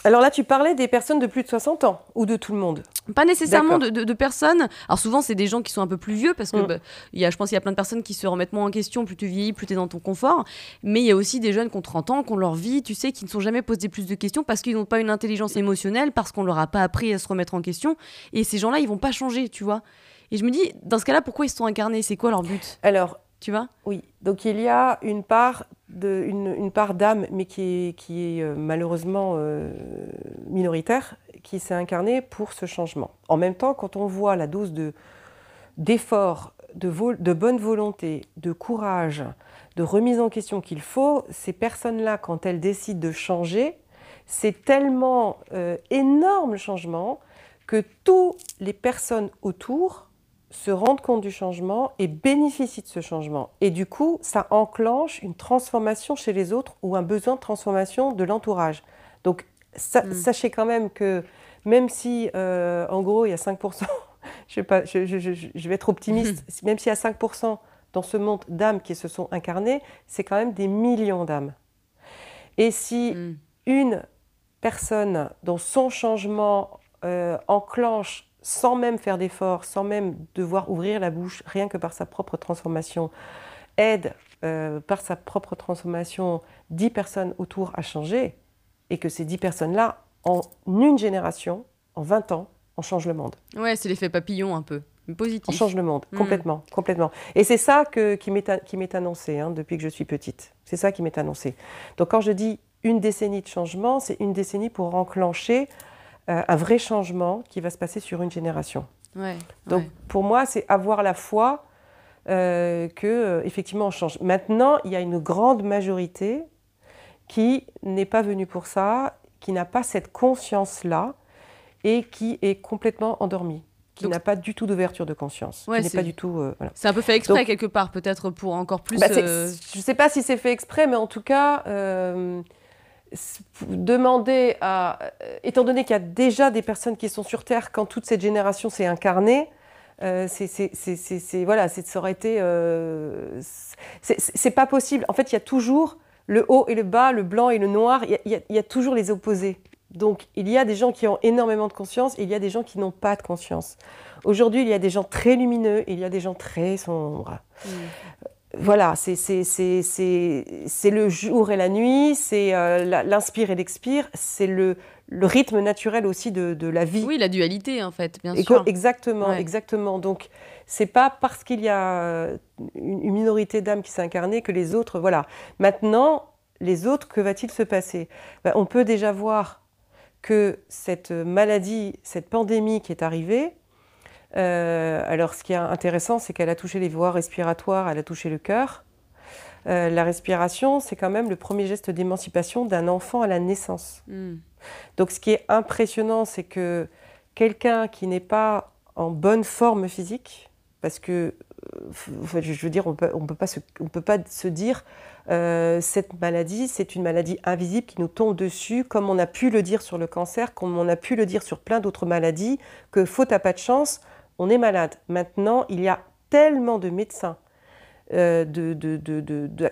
Alors là, tu parlais des personnes de plus de 60 ans ou de tout le monde Pas nécessairement de, personnes. Alors souvent, c'est des gens qui sont un peu plus vieux parce que mm. bah, y a, je pense qu'il y a plein de personnes qui se remettent moins en question. Plus tu vieillis, plus tu es dans ton confort. Mais il y a aussi des jeunes qui ont 30 ans, qui ont leur vie, tu sais, qui ne sont jamais posés plus de questions parce qu'ils n'ont pas une intelligence émotionnelle, parce qu'on leur a pas appris à se remettre en question. Et ces gens-là, ils vont pas changer, tu vois. Et je me dis, dans ce cas-là, pourquoi ils se sont incarnés? C'est quoi leur but? Alors, tu vois? Oui. Donc il y a une part part d'âme, mais qui est, qui est euh, malheureusement euh, minoritaire, qui s'est incarnée pour ce changement. En même temps, quand on voit la dose de d'effort, de, de bonne volonté, de courage, de remise en question qu'il faut, ces personnes-là, quand elles décident de changer, c'est tellement euh, énorme le changement que toutes les personnes autour se rendent compte du changement et bénéficient de ce changement. Et du coup, ça enclenche une transformation chez les autres ou un besoin de transformation de l'entourage. Donc, mm. sachez quand même que même si, euh, en gros, il y a 5%, je, vais pas, je, vais être optimiste, même s'il y a 5% dans ce monde d'âmes qui se sont incarnées, c'est quand même des millions d'âmes. Et si mm. une personne dans son changement euh, enclenche sans même faire d'efforts, sans même devoir ouvrir la bouche, rien que par sa propre transformation, aide euh, par sa propre transformation 10 personnes autour à changer, et que ces 10 personnes-là, en une génération, en 20 ans, on change le monde. Ouais, c'est l'effet papillon un peu. Positif. On change le monde, hmm. complètement, complètement. Et c'est ça que, qui m'est annoncé hein, depuis que je suis petite. C'est ça qui m'est annoncé. Donc quand je dis une décennie de changement, c'est une décennie pour enclencher euh, un vrai changement qui va se passer sur une génération. Donc pour moi, c'est avoir la foi euh, que euh, effectivement on change. Maintenant, il y a une grande majorité qui n'est pas venue pour ça, qui n'a pas cette conscience-là et qui est complètement endormie qui n'a pas du tout d'ouverture de conscience. Ouais, pas du tout. C'est un peu fait exprès quelque part, peut-être pour encore plus. Bah, je ne sais pas si c'est fait exprès, mais en tout cas, demander à, euh, étant donné qu'il y a déjà des personnes qui sont sur Terre quand toute cette génération s'est incarnée, euh, c'est voilà, ça aurait été, euh, c'est pas possible. En fait, il y a toujours le haut et le bas, le blanc et le noir. Il y, a toujours les opposés. Donc, il y a des gens qui ont énormément de conscience et il y a des gens qui n'ont pas de conscience. Aujourd'hui, il y a des gens très lumineux et il y a des gens très sombres. Mm voilà, c'est le jour et la nuit, c'est euh, l'inspire et l'expire, c'est le, rythme naturel aussi de, la vie. Oui, la dualité en fait, bien sûr. Exactement, exactement. Donc, c'est pas parce qu'il y a euh, une, minorité d'âmes qui s'est incarnée que les autres, voilà. Maintenant, les autres, que va-t-il se passer? Ben, On peut déjà voir que cette maladie, cette pandémie qui est arrivée, alors, ce qui est intéressant, c'est qu'elle a touché les voies respiratoires, elle a touché le cœur. euh, la respiration, c'est quand même le premier geste d'émancipation d'un enfant à la naissance. Hmm. Donc ce qui est impressionnant, c'est que quelqu'un qui n'est pas en bonne forme physique, parce que, euh, je veux dire, on peut, ne peut, pas se, on peut pas se dire, euh, cette maladie, c'est une maladie invisible qui nous tombe dessus, comme on a pu le dire sur le cancer, comme on a pu le dire sur plein d'autres maladies, que faute à pas de chance, on est malade. Maintenant, il y a tellement de médecins, euh,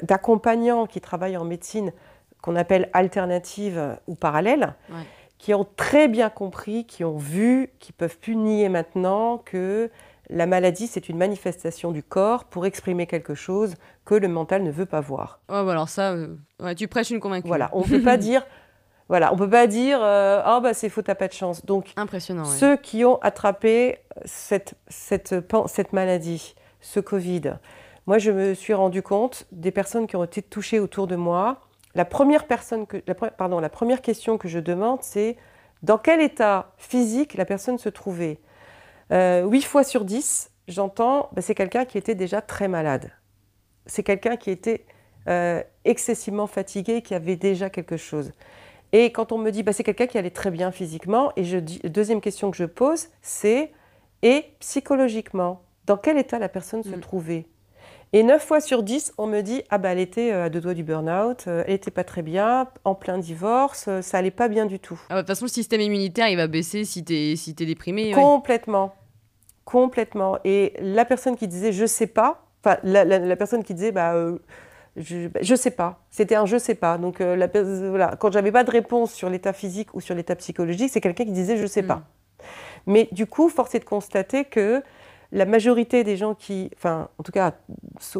d'accompagnants qui travaillent en médecine qu'on appelle alternative ou parallèle, qui ont très bien compris, qui ont vu, qui peuvent plus nier maintenant que la maladie, c'est une manifestation du corps pour exprimer quelque chose que le mental ne veut pas voir. Bah alors ça, euh, tu prêches une convaincue. Voilà, on ne peut pas dire, voilà, on peut pas dire, euh, oh bah c'est faux, t'as pas de chance. Donc, impressionnant. Ceux qui ont attrapé cette, cette, cette maladie, ce Covid, moi je me suis rendu compte des personnes qui ont été touchées autour de moi. La première personne que, la, pardon, la première question que je demande, c'est dans quel état physique la personne se trouvait? Euh, 8 fois sur 10, j'entends, bah, c'est quelqu'un qui était déjà très malade. C'est quelqu'un qui était euh, excessivement fatigué, qui avait déjà quelque chose. Et quand on me dit, bah, c'est quelqu'un qui allait très bien physiquement, et je dis, deuxième question que je pose, c'est, et psychologiquement, dans quel état la personne se mm. trouvait? Et 9 fois sur 10, on me dit Ah, bah, elle était euh, à deux doigts du burn-out, euh, elle n'était pas très bien, en plein divorce, ça allait pas bien du tout. Ah, bah, de toute façon, le système immunitaire, il va baisser si tu es, si es déprimé. Complètement. Complètement. Et la personne qui disait Je sais pas, enfin, la, personne qui disait Bah. Je, ne sais pas. C'était un je sais pas. Donc la, voilà, quand j'avais pas de réponse sur l'état physique ou sur l'état psychologique, c'est quelqu'un qui disait je sais pas. Mm. Mais du coup, force est de constater que la majorité des gens qui, enfin, en tout cas,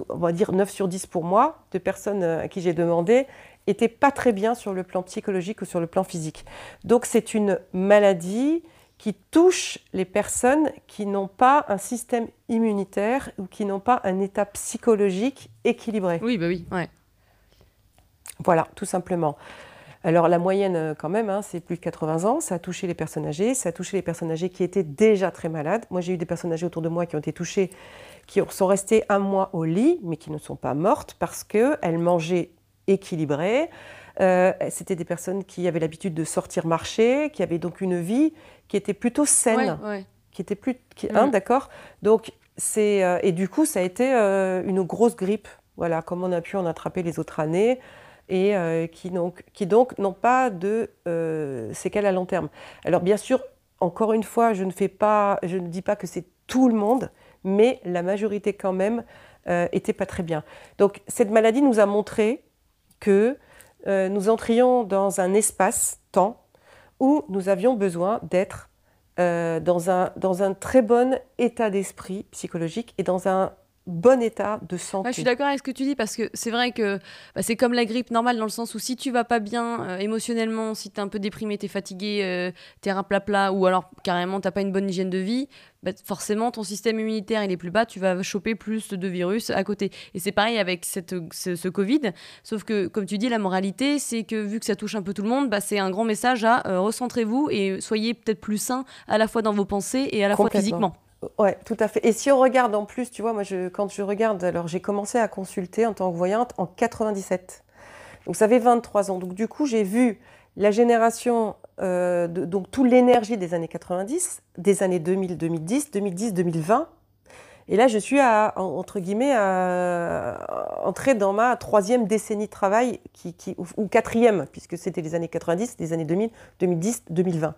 on va dire 9 sur 10 pour moi, de personnes euh, à qui j'ai demandé, étaient pas très bien sur le plan psychologique ou sur le plan physique. Donc, c'est une maladie qui touche les personnes qui n'ont pas un système immunitaire ou qui n'ont pas un état psychologique équilibré. Oui, bah oui, ouais. Voilà, tout simplement. Alors la moyenne euh, quand même, hein, c'est plus de 80 ans, ça a touché les personnes âgées, ça a touché les personnes âgées qui étaient déjà très malades. Moi j'ai eu des personnes âgées autour de moi qui ont été touchées, qui sont restées un mois au lit, mais qui ne sont pas mortes parce qu'elles mangeaient équilibré. Euh, C'était des personnes qui avaient l'habitude de sortir marcher, qui avaient donc une vie qui était plutôt saine, qui était plus, hein, mm. d'accord. Donc c'est euh, et du coup ça a été euh, une grosse grippe, voilà, comme on a pu en attraper les autres années et qui donc qui donc n'ont pas de séquelles à long terme. Alors bien sûr, encore une fois, je ne fais pas, je ne dis pas que c'est tout le monde, mais la majorité quand même euh, était pas très bien. Donc cette maladie nous a montré que euh, nous entrions dans un espace-temps où nous avions besoin d'être dans, un, dans un très bon état d'esprit psychologique et dans un bon état de santé. je suis d'accord avec ce que tu dis parce que c'est vrai que bah, c'est comme la grippe normale dans le sens où si tu vas pas bien euh, émotionnellement, si tu es un peu déprimé, tu es fatigué, euh, tu es plat ou alors carrément tu pas une bonne hygiène de vie, bah, forcément ton système immunitaire il est plus bas, tu vas choper plus de virus à côté. Et c'est pareil avec cette, ce, Covid, sauf que comme tu dis, la moralité c'est que vu que ça touche un peu tout le monde, bah, c'est un grand message à euh, recentrez-vous et soyez peut-être plus sain à la fois dans vos pensées et à la fois physiquement. Ouais, tout à fait. Et si on regarde en plus, tu vois, moi, je, quand je regarde, alors j'ai commencé à consulter en tant que voyante en 97. Donc ça fait 23 ans. Donc du coup, j'ai vu la génération, euh, donc toute l'énergie des années 90, des années 2000, 2010, 2010, 2020. Et là, je suis à, entre guillemets, à, entrer dans ma troisième décennie de travail, qui, ou, quatrième, puisque c'était les années 90, les années 2000, 2010, 2020.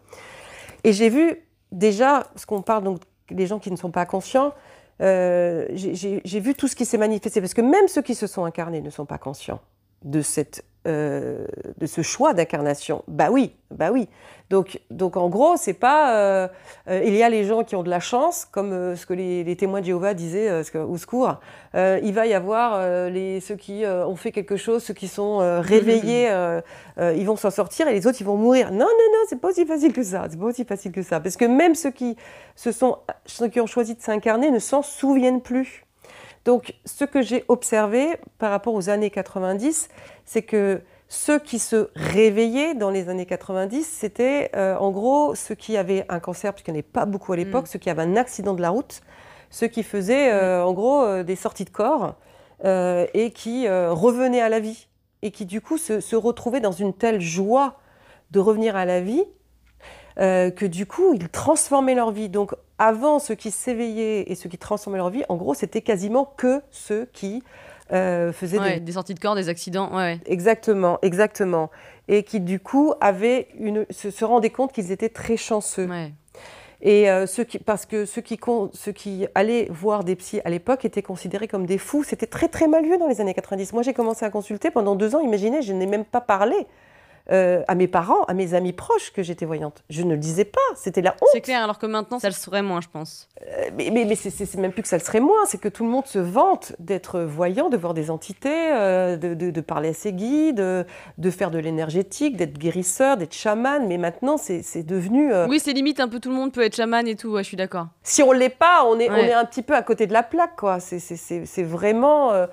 Et j'ai vu déjà, ce qu'on parle donc les gens qui ne sont pas conscients, euh, j'ai vu tout ce qui s'est manifesté, parce que même ceux qui se sont incarnés ne sont pas conscients de cette euh, de ce choix d'incarnation. Bah oui, bah oui. Donc, donc en gros, c'est pas. Euh, euh, il y a les gens qui ont de la chance, comme ce que les, témoins de Jéhovah disaient au secours. il va y avoir les, ceux qui ont fait quelque chose, ceux qui sont réveillés, ils vont s'en sortir et les autres, ils vont mourir. Non, non, non, c'est pas aussi facile que ça. C'est pas aussi facile que ça. Parce que même ceux qui, se sont, ceux qui ont choisi de s'incarner ne s'en souviennent plus. Donc, ce que j'ai observé par rapport aux années 90, c'est que ceux qui se réveillaient dans les années 90, c'était euh, en gros ceux qui avaient un cancer, puisqu'il n'y en avait pas beaucoup à l'époque, mm. ceux qui avaient un accident de la route, ceux qui faisaient euh, mm. en gros euh, des sorties de corps, et qui revenaient à la vie et qui du coup se, se, retrouvaient dans une telle joie de revenir à la vie que du coup ils transformaient leur vie. Donc avant, ceux qui s'éveillaient et ceux qui transformaient leur vie, en gros, c'était quasiment que ceux qui euh, faisaient des... sorties de corps, des accidents. Exactement, exactement. Et qui, du coup, avaient une... se, rendaient compte qu'ils étaient très chanceux. Et euh, ceux qui, parce que ceux qui, ceux qui allaient voir des psys à l'époque étaient considérés comme des fous. C'était très très mal vu dans les années 90. Moi, j'ai commencé à consulter pendant deux ans. Imaginez, je n'ai même pas parlé euh, à mes parents, à mes amis proches que j'étais voyante. Je ne le disais pas, c'était la honte. C'est clair, alors que maintenant, ça le serait moins, je pense. Euh, mais mais, c'est même plus que ça le serait moins, c'est que tout le monde se vante d'être voyant, de voir des entités, euh, de, de, parler à ses guides, de, faire de l'énergétique, d'être guérisseur, d'être chaman. Mais maintenant, c'est devenu. Oui, c'est limite, un peu tout le monde peut être chaman et tout, ouais, je suis d'accord. Si on ne l'est pas, on est, on est un petit peu à côté de la plaque, quoi. C'est vraiment.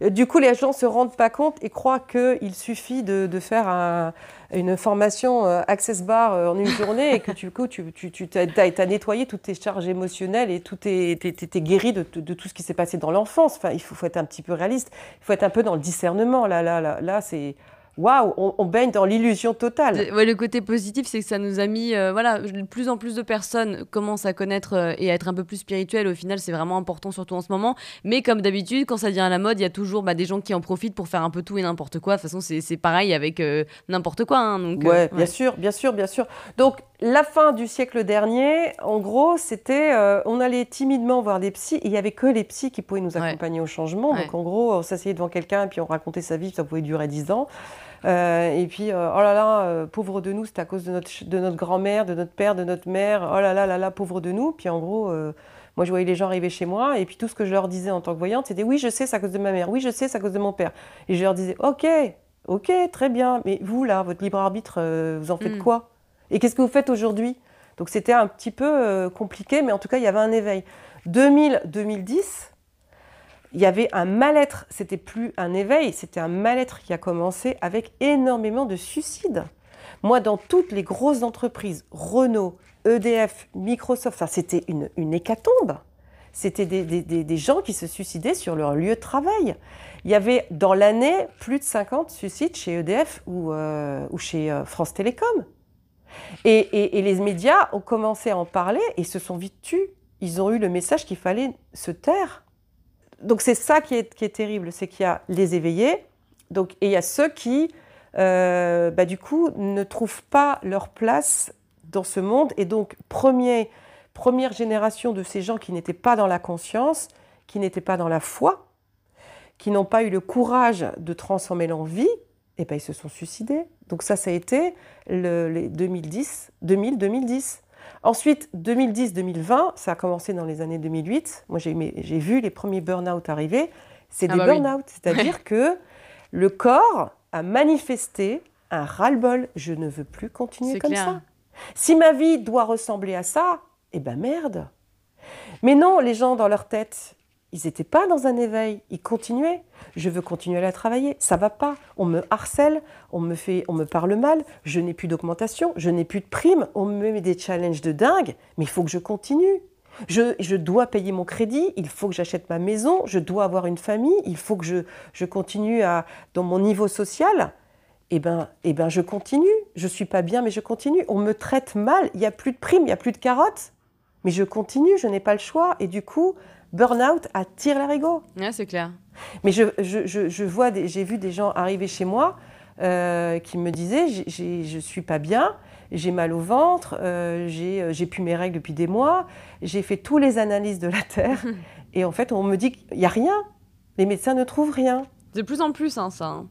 Du coup, les gens ne se rendent pas compte et croient qu'il suffit de, faire une formation euh, Access Bar euh, en une journée et que du coup, tu, as, nettoyé toutes tes charges émotionnelles et tout est, guéri de, tout ce qui s'est passé dans l'enfance. Enfin, il faut, faut, être un petit peu réaliste. Il faut être un peu dans le discernement. Là, là, là, là c'est waouh, on, baigne dans l'illusion totale. le côté positif, c'est que ça nous a mis, euh, voilà, de plus en plus de personnes commencent à connaître euh, et à être un peu plus spirituelles. Au final, c'est vraiment important, surtout en ce moment. Mais comme d'habitude, quand ça devient à la mode, il y a toujours bah, des gens qui en profitent pour faire un peu tout et n'importe quoi. De toute façon, c'est pareil avec euh, n'importe quoi. Hein, donc, ouais, bien sûr, bien sûr, bien sûr. Donc, la fin du siècle dernier, en gros, c'était, on allait timidement voir des psys. Et il y avait que les psys qui pouvaient nous accompagner au changement. Donc, en gros, on s'asseyait devant quelqu'un et puis on racontait sa vie. Ça pouvait durer dix ans. Euh, et puis, euh, oh là là, euh, pauvre de nous, c'est à cause de notre, de notre grand-mère, de notre père, de notre mère. Oh là là là là, pauvre de nous. Puis en gros, moi, je voyais les gens arriver chez moi, et puis tout ce que je leur disais en tant que voyante, c'était oui, je sais, c'est à cause de ma mère, oui, je sais, c'est à cause de mon père. Et je leur disais, ok, ok, très bien, mais vous, là, votre libre arbitre, vous en faites mm. quoi? Et qu'est-ce que vous faites aujourd'hui? Donc c'était un petit peu compliqué, mais en tout cas, il y avait un éveil. 2000-2010, il y avait un mal-être, c'était plus un éveil, c'était un mal-être qui a commencé avec énormément de suicides. Moi, dans toutes les grosses entreprises, Renault, EDF, Microsoft, c'était une, une, hécatombe. C'était des, des, gens qui se suicidaient sur leur lieu de travail. Il y avait dans l'année plus de 50 suicides chez EDF ou, euh, ou chez euh, France Télécom. Et, et, et, les médias ont commencé à en parler et se sont vite tus. Ils ont eu le message qu'il fallait se taire donc c'est ça qui est, terrible, c'est qu'il y a les éveillés, donc, et il y a ceux qui, euh, bah, du coup, ne trouvent pas leur place dans ce monde. Et donc, première génération de ces gens qui n'étaient pas dans la conscience, qui n'étaient pas dans la foi, qui n'ont pas eu le courage de transformer leur vie, et ben, ils se sont suicidés. Donc ça, ça a été le, les 2010, 2000-2010. Ensuite, 2010-2020, ça a commencé dans les années 2008. Moi, j'ai vu les premiers burn-out arriver. C'est ah des bah burn-out, c'est-à-dire que le corps a manifesté un ras-le-bol. Je ne veux plus continuer comme ça. Si ma vie doit ressembler à ça, eh ben merde. Mais non, les gens dans leur tête, ils n'étaient pas dans un éveil, ils continuaient. Je veux continuer à travailler, ça va pas. On me harcèle, on me fait, on me parle mal. Je n'ai plus d'augmentation, je n'ai plus de primes. On me met des challenges de dingue, mais il faut que je continue. Je, je, dois payer mon crédit, il faut que j'achète ma maison, je dois avoir une famille, il faut que je, je continue à, dans mon niveau social. Eh ben, eh ben, je continue. Je suis pas bien, mais je continue. On me traite mal. Il y a plus de primes, il y a plus de carottes, mais je continue. Je n'ai pas le choix. Et du coup, burn-out attire l'arigot. Ouais, c'est clair. Mais je, je, je, vois, j'ai vu des gens arriver chez moi euh, qui me disaient je ne suis pas bien, j'ai mal au ventre, euh, euh, j'ai plus mes règles depuis des mois, j'ai fait toutes les analyses de la Terre. et en fait, on me dit qu'il n'y a rien. Les médecins ne trouvent rien. De plus en plus, hein, ça. Hein.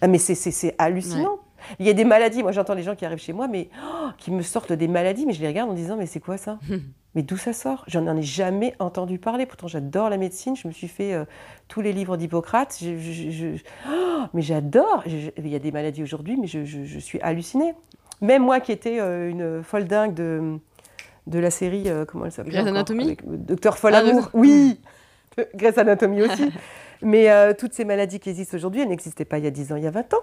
Ah, mais c'est hallucinant. Il y a des maladies, moi j'entends les gens qui arrivent chez moi, mais oh, qui me sortent des maladies, mais je les regarde en disant, mais c'est quoi ça Mais d'où ça sort? J'en ai jamais entendu parler. Pourtant, j'adore la médecine. Je me suis fait euh, tous les livres d'Hippocrate. Oh, mais j'adore. Il y a des maladies aujourd'hui, mais je, suis hallucinée. Même moi qui étais euh, une folle dingue de, de la série, euh, comment elle s'appelle Grey's Anatomy Docteur Folamour. Ah, oui Grey's Anatomy aussi. mais toutes ces maladies qui existent aujourd'hui, elles n'existaient pas il y a 10 ans, il y a 20 ans.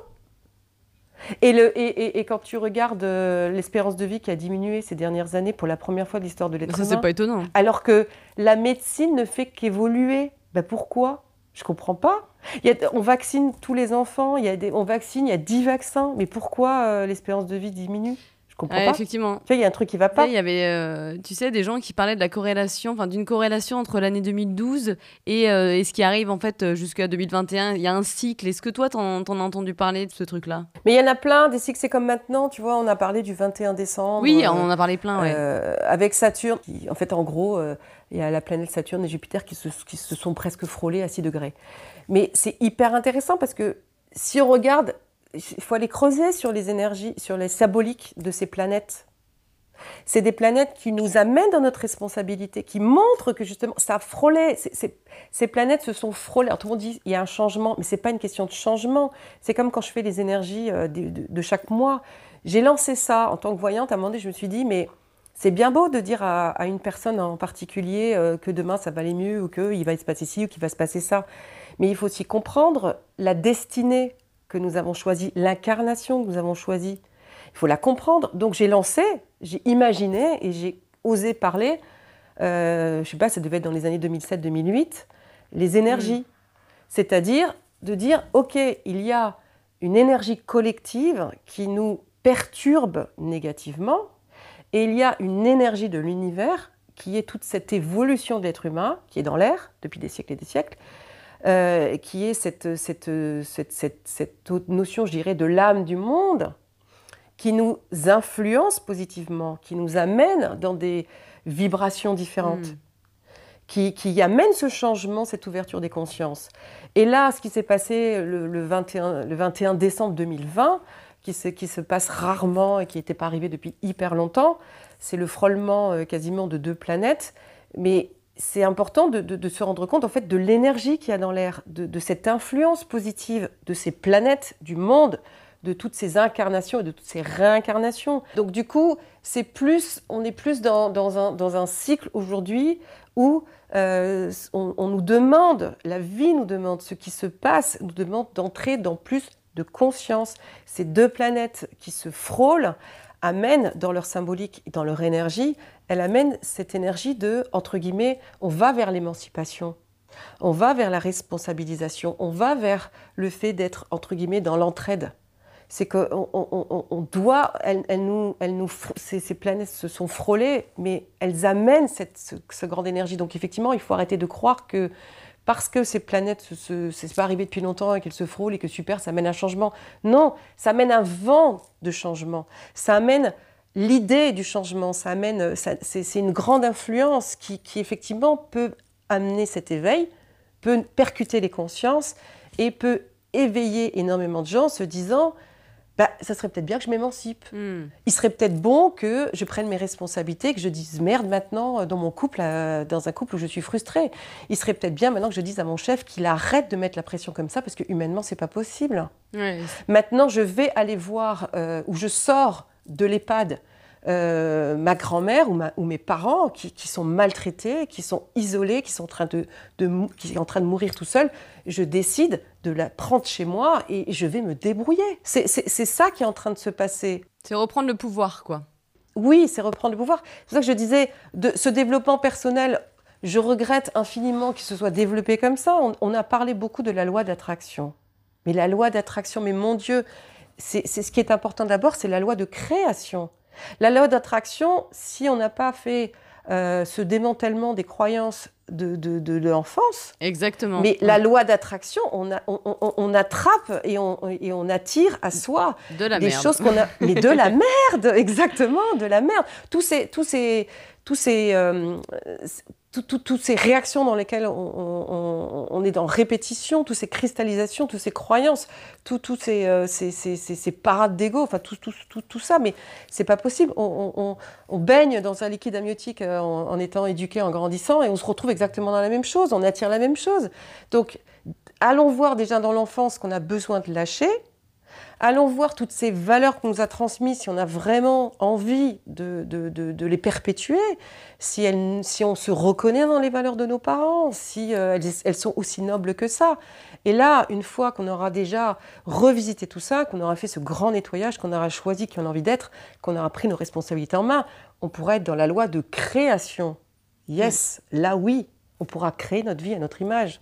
Et, le, et, et, quand tu regardes euh, l'espérance de vie qui a diminué ces dernières années pour la première fois de l'histoire de l'être humain. Ça, c'est pas étonnant. Alors que la médecine ne fait qu'évoluer. Ben pourquoi? Je comprends pas. Il y a, on vaccine tous les enfants, il y a des, on vaccine, il y a 10 vaccins, mais pourquoi euh, l'espérance de vie diminue? Comprends Ouais, pas. effectivement. Tu vois, il y a un truc qui va pas. Il y avait, euh, tu sais, des gens qui parlaient de la corrélation, enfin d'une corrélation entre l'année 2012 et, euh, et ce qui arrive en fait euh, jusqu'à 2021. Il y a un cycle. Est-ce que toi, t'en t'en as entendu parler de ce truc-là? Mais il y en a plein, des cycles, c'est comme maintenant, tu vois, on a parlé du 21 décembre. Oui, on en a parlé plein. Ouais. Avec Saturne, qui- en fait, en gros, il y a la planète Saturne et Jupiter qui se, qui se sont presque frôlés à 6 degrés. Mais c'est hyper intéressant parce que si on regarde, il faut aller creuser sur les énergies, sur les symboliques de ces planètes. C'est des planètes qui nous amènent dans notre responsabilité, qui montrent que justement, ça a frôlé. ces planètes se sont frôlées. Alors, tout le monde dit il y a un changement, mais c'est pas une question de changement. C'est comme quand je fais les énergies euh, de, chaque mois. J'ai lancé ça en tant que voyante. À un moment donné, je me suis dit, mais c'est bien beau de dire à, à une personne en particulier euh, que demain ça va aller mieux ou qu'il va se passer ci ou qu'il va se passer ça. Mais il faut aussi comprendre la destinée que nous avons choisie, l'incarnation que nous avons choisie. Il faut la comprendre. Donc j'ai lancé, j'ai imaginé et j'ai osé parler, euh, je sais pas, ça devait être dans les années 2007-2008, les énergies. C'est-à-dire de dire, OK, il y a une énergie collective qui nous perturbe négativement, et il y a une énergie de l'univers qui est toute cette évolution de l'être humain, qui est dans l'air depuis des siècles et des siècles, euh, qui est cette, cette, cette, cette, notion, je dirais, de l'âme du monde, qui nous influence positivement, qui nous amène dans des vibrations différentes, Mm. qui, qui amène ce changement, cette ouverture des consciences. Et là, ce qui s'est passé le, le 21, le 21 décembre 2020, qui se, qui se passe rarement et qui n'était pas arrivé depuis hyper longtemps, c'est le frôlement euh, quasiment de deux planètes. Mais c'est important de, se rendre compte en fait de l'énergie qu'il y a dans l'air, de, cette influence positive de ces planètes, du monde, de toutes ces incarnations et de toutes ces réincarnations. Donc du coup, c'est plus, on est plus dans, un, cycle aujourd'hui où euh, on nous demande, la vie nous demande, ce qui se passe nous demande d'entrer dans plus de conscience. Ces deux planètes qui se frôlent amènent dans leur symbolique et dans leur énergie, elles amènent cette énergie de, entre guillemets, on va vers l'émancipation. On va vers la responsabilisation, on va vers le fait d'être, entre guillemets, dans l'entraide. C'est qu'on on, on- on doit, elles, nous, elles nous, ces, planètes se sont frôlées, mais elles amènent cette, ce, ce grande énergie. Donc effectivement, il faut arrêter de croire que parce que ces planètes, se, c'est pas arrivé depuis longtemps et qu'elles se frôlent et que super, ça amène un changement. Non, ça amène un vent de changement. Ça amène l'idée du changement. Ça amène, ça- c'est, une grande influence qui, qui effectivement peut amener cet éveil, peut percuter les consciences et peut éveiller énormément de gens en se disant, bah, ça serait peut-être bien que je m'émancipe. Hmm. Il serait peut-être bon que je prenne mes responsabilités, que je dise merde maintenant euh, dans mon couple, euh, dans un couple où je suis frustrée. Il serait peut-être bien maintenant que je dise à mon chef qu'il arrête de mettre la pression comme ça parce que humainement c'est pas possible. Maintenant je vais aller voir euh, où je sors de l'EHPAD euh, ma grand-mère ou, mes parents qui, qui sont maltraités, qui sont isolés, qui sont en train de, qui sont en train de mourir tout seuls. Je décide de la prendre chez moi et je vais me débrouiller. C'est ça qui est en train de se passer. C'est reprendre le pouvoir, quoi. Oui, c'est reprendre le pouvoir. C'est pour ça que je disais, de ce développement personnel, je regrette infiniment qu'il se soit développé comme ça. On, on a parlé beaucoup de la loi d'attraction. Mais la loi d'attraction, mais mon Dieu, c'est ce qui est important d'abord, c'est la loi de création. La loi d'attraction, si on n'a pas fait euh, ce démantèlement des croyances de, de, de l'enfance, Exactement. mais la loi d'attraction, on, a- on- on- on attrape et on, et on attire à soi de la des merde. choses qu'on a mais de la merde exactement de la merde tous ces tous ces tous ces euh, tout- tout- toutes ces réactions dans lesquelles on, on- on- est dans répétition, toutes ces cristallisations, toutes ces croyances, tous ces, euh, ces, ces- ces- parades d'ego, enfin tout, tout, tout, tout ça, mais c'est pas possible. On- on baigne dans un liquide amniotique euh, en, en étant éduqué, en grandissant, et on se retrouve exactement dans la même chose, on attire la même chose. Donc, allons voir déjà dans l'enfance qu'on a besoin de lâcher, Allons voir toutes ces valeurs qu'on nous a transmises, si on a vraiment envie de, de- de- de les perpétuer, si, elles- si on se reconnaît dans les valeurs de nos parents, si euh, elles, elles sont aussi nobles que ça. Et là, une fois qu'on aura déjà revisité tout ça, qu'on aura fait ce grand nettoyage, qu'on aura choisi qui on a envie d'être, qu'on aura pris nos responsabilités en main, on pourra être dans la loi de création. Yes, là oui, on pourra créer notre vie à notre image.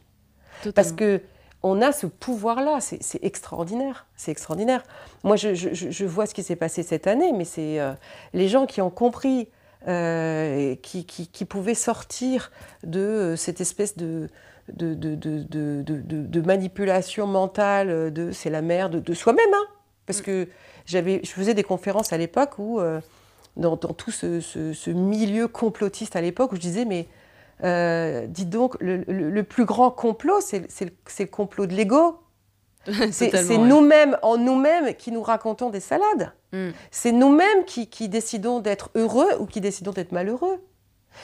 Parce que on a ce pouvoir-là, c'est extraordinaire, c'est extraordinaire. Moi, je, vois ce qui s'est passé cette année, mais c'est euh, les gens qui ont compris, euh, qui, qui, pouvaient sortir de euh, cette espèce de, de, de manipulation mentale, de c'est la merde de, soi-même. Hein. Parce mm. que j'avais, je faisais des conférences à l'époque où, dans, tout ce, ce, milieu complotiste à l'époque, où je disais, mais euh, dites donc, le, plus grand complot, c'est le, complot de l'ego. c'est nous-mêmes, en nous-mêmes, qui nous racontons des salades. Hmm. C'est nous-mêmes qui, décidons d'être heureux ou qui décidons d'être malheureux.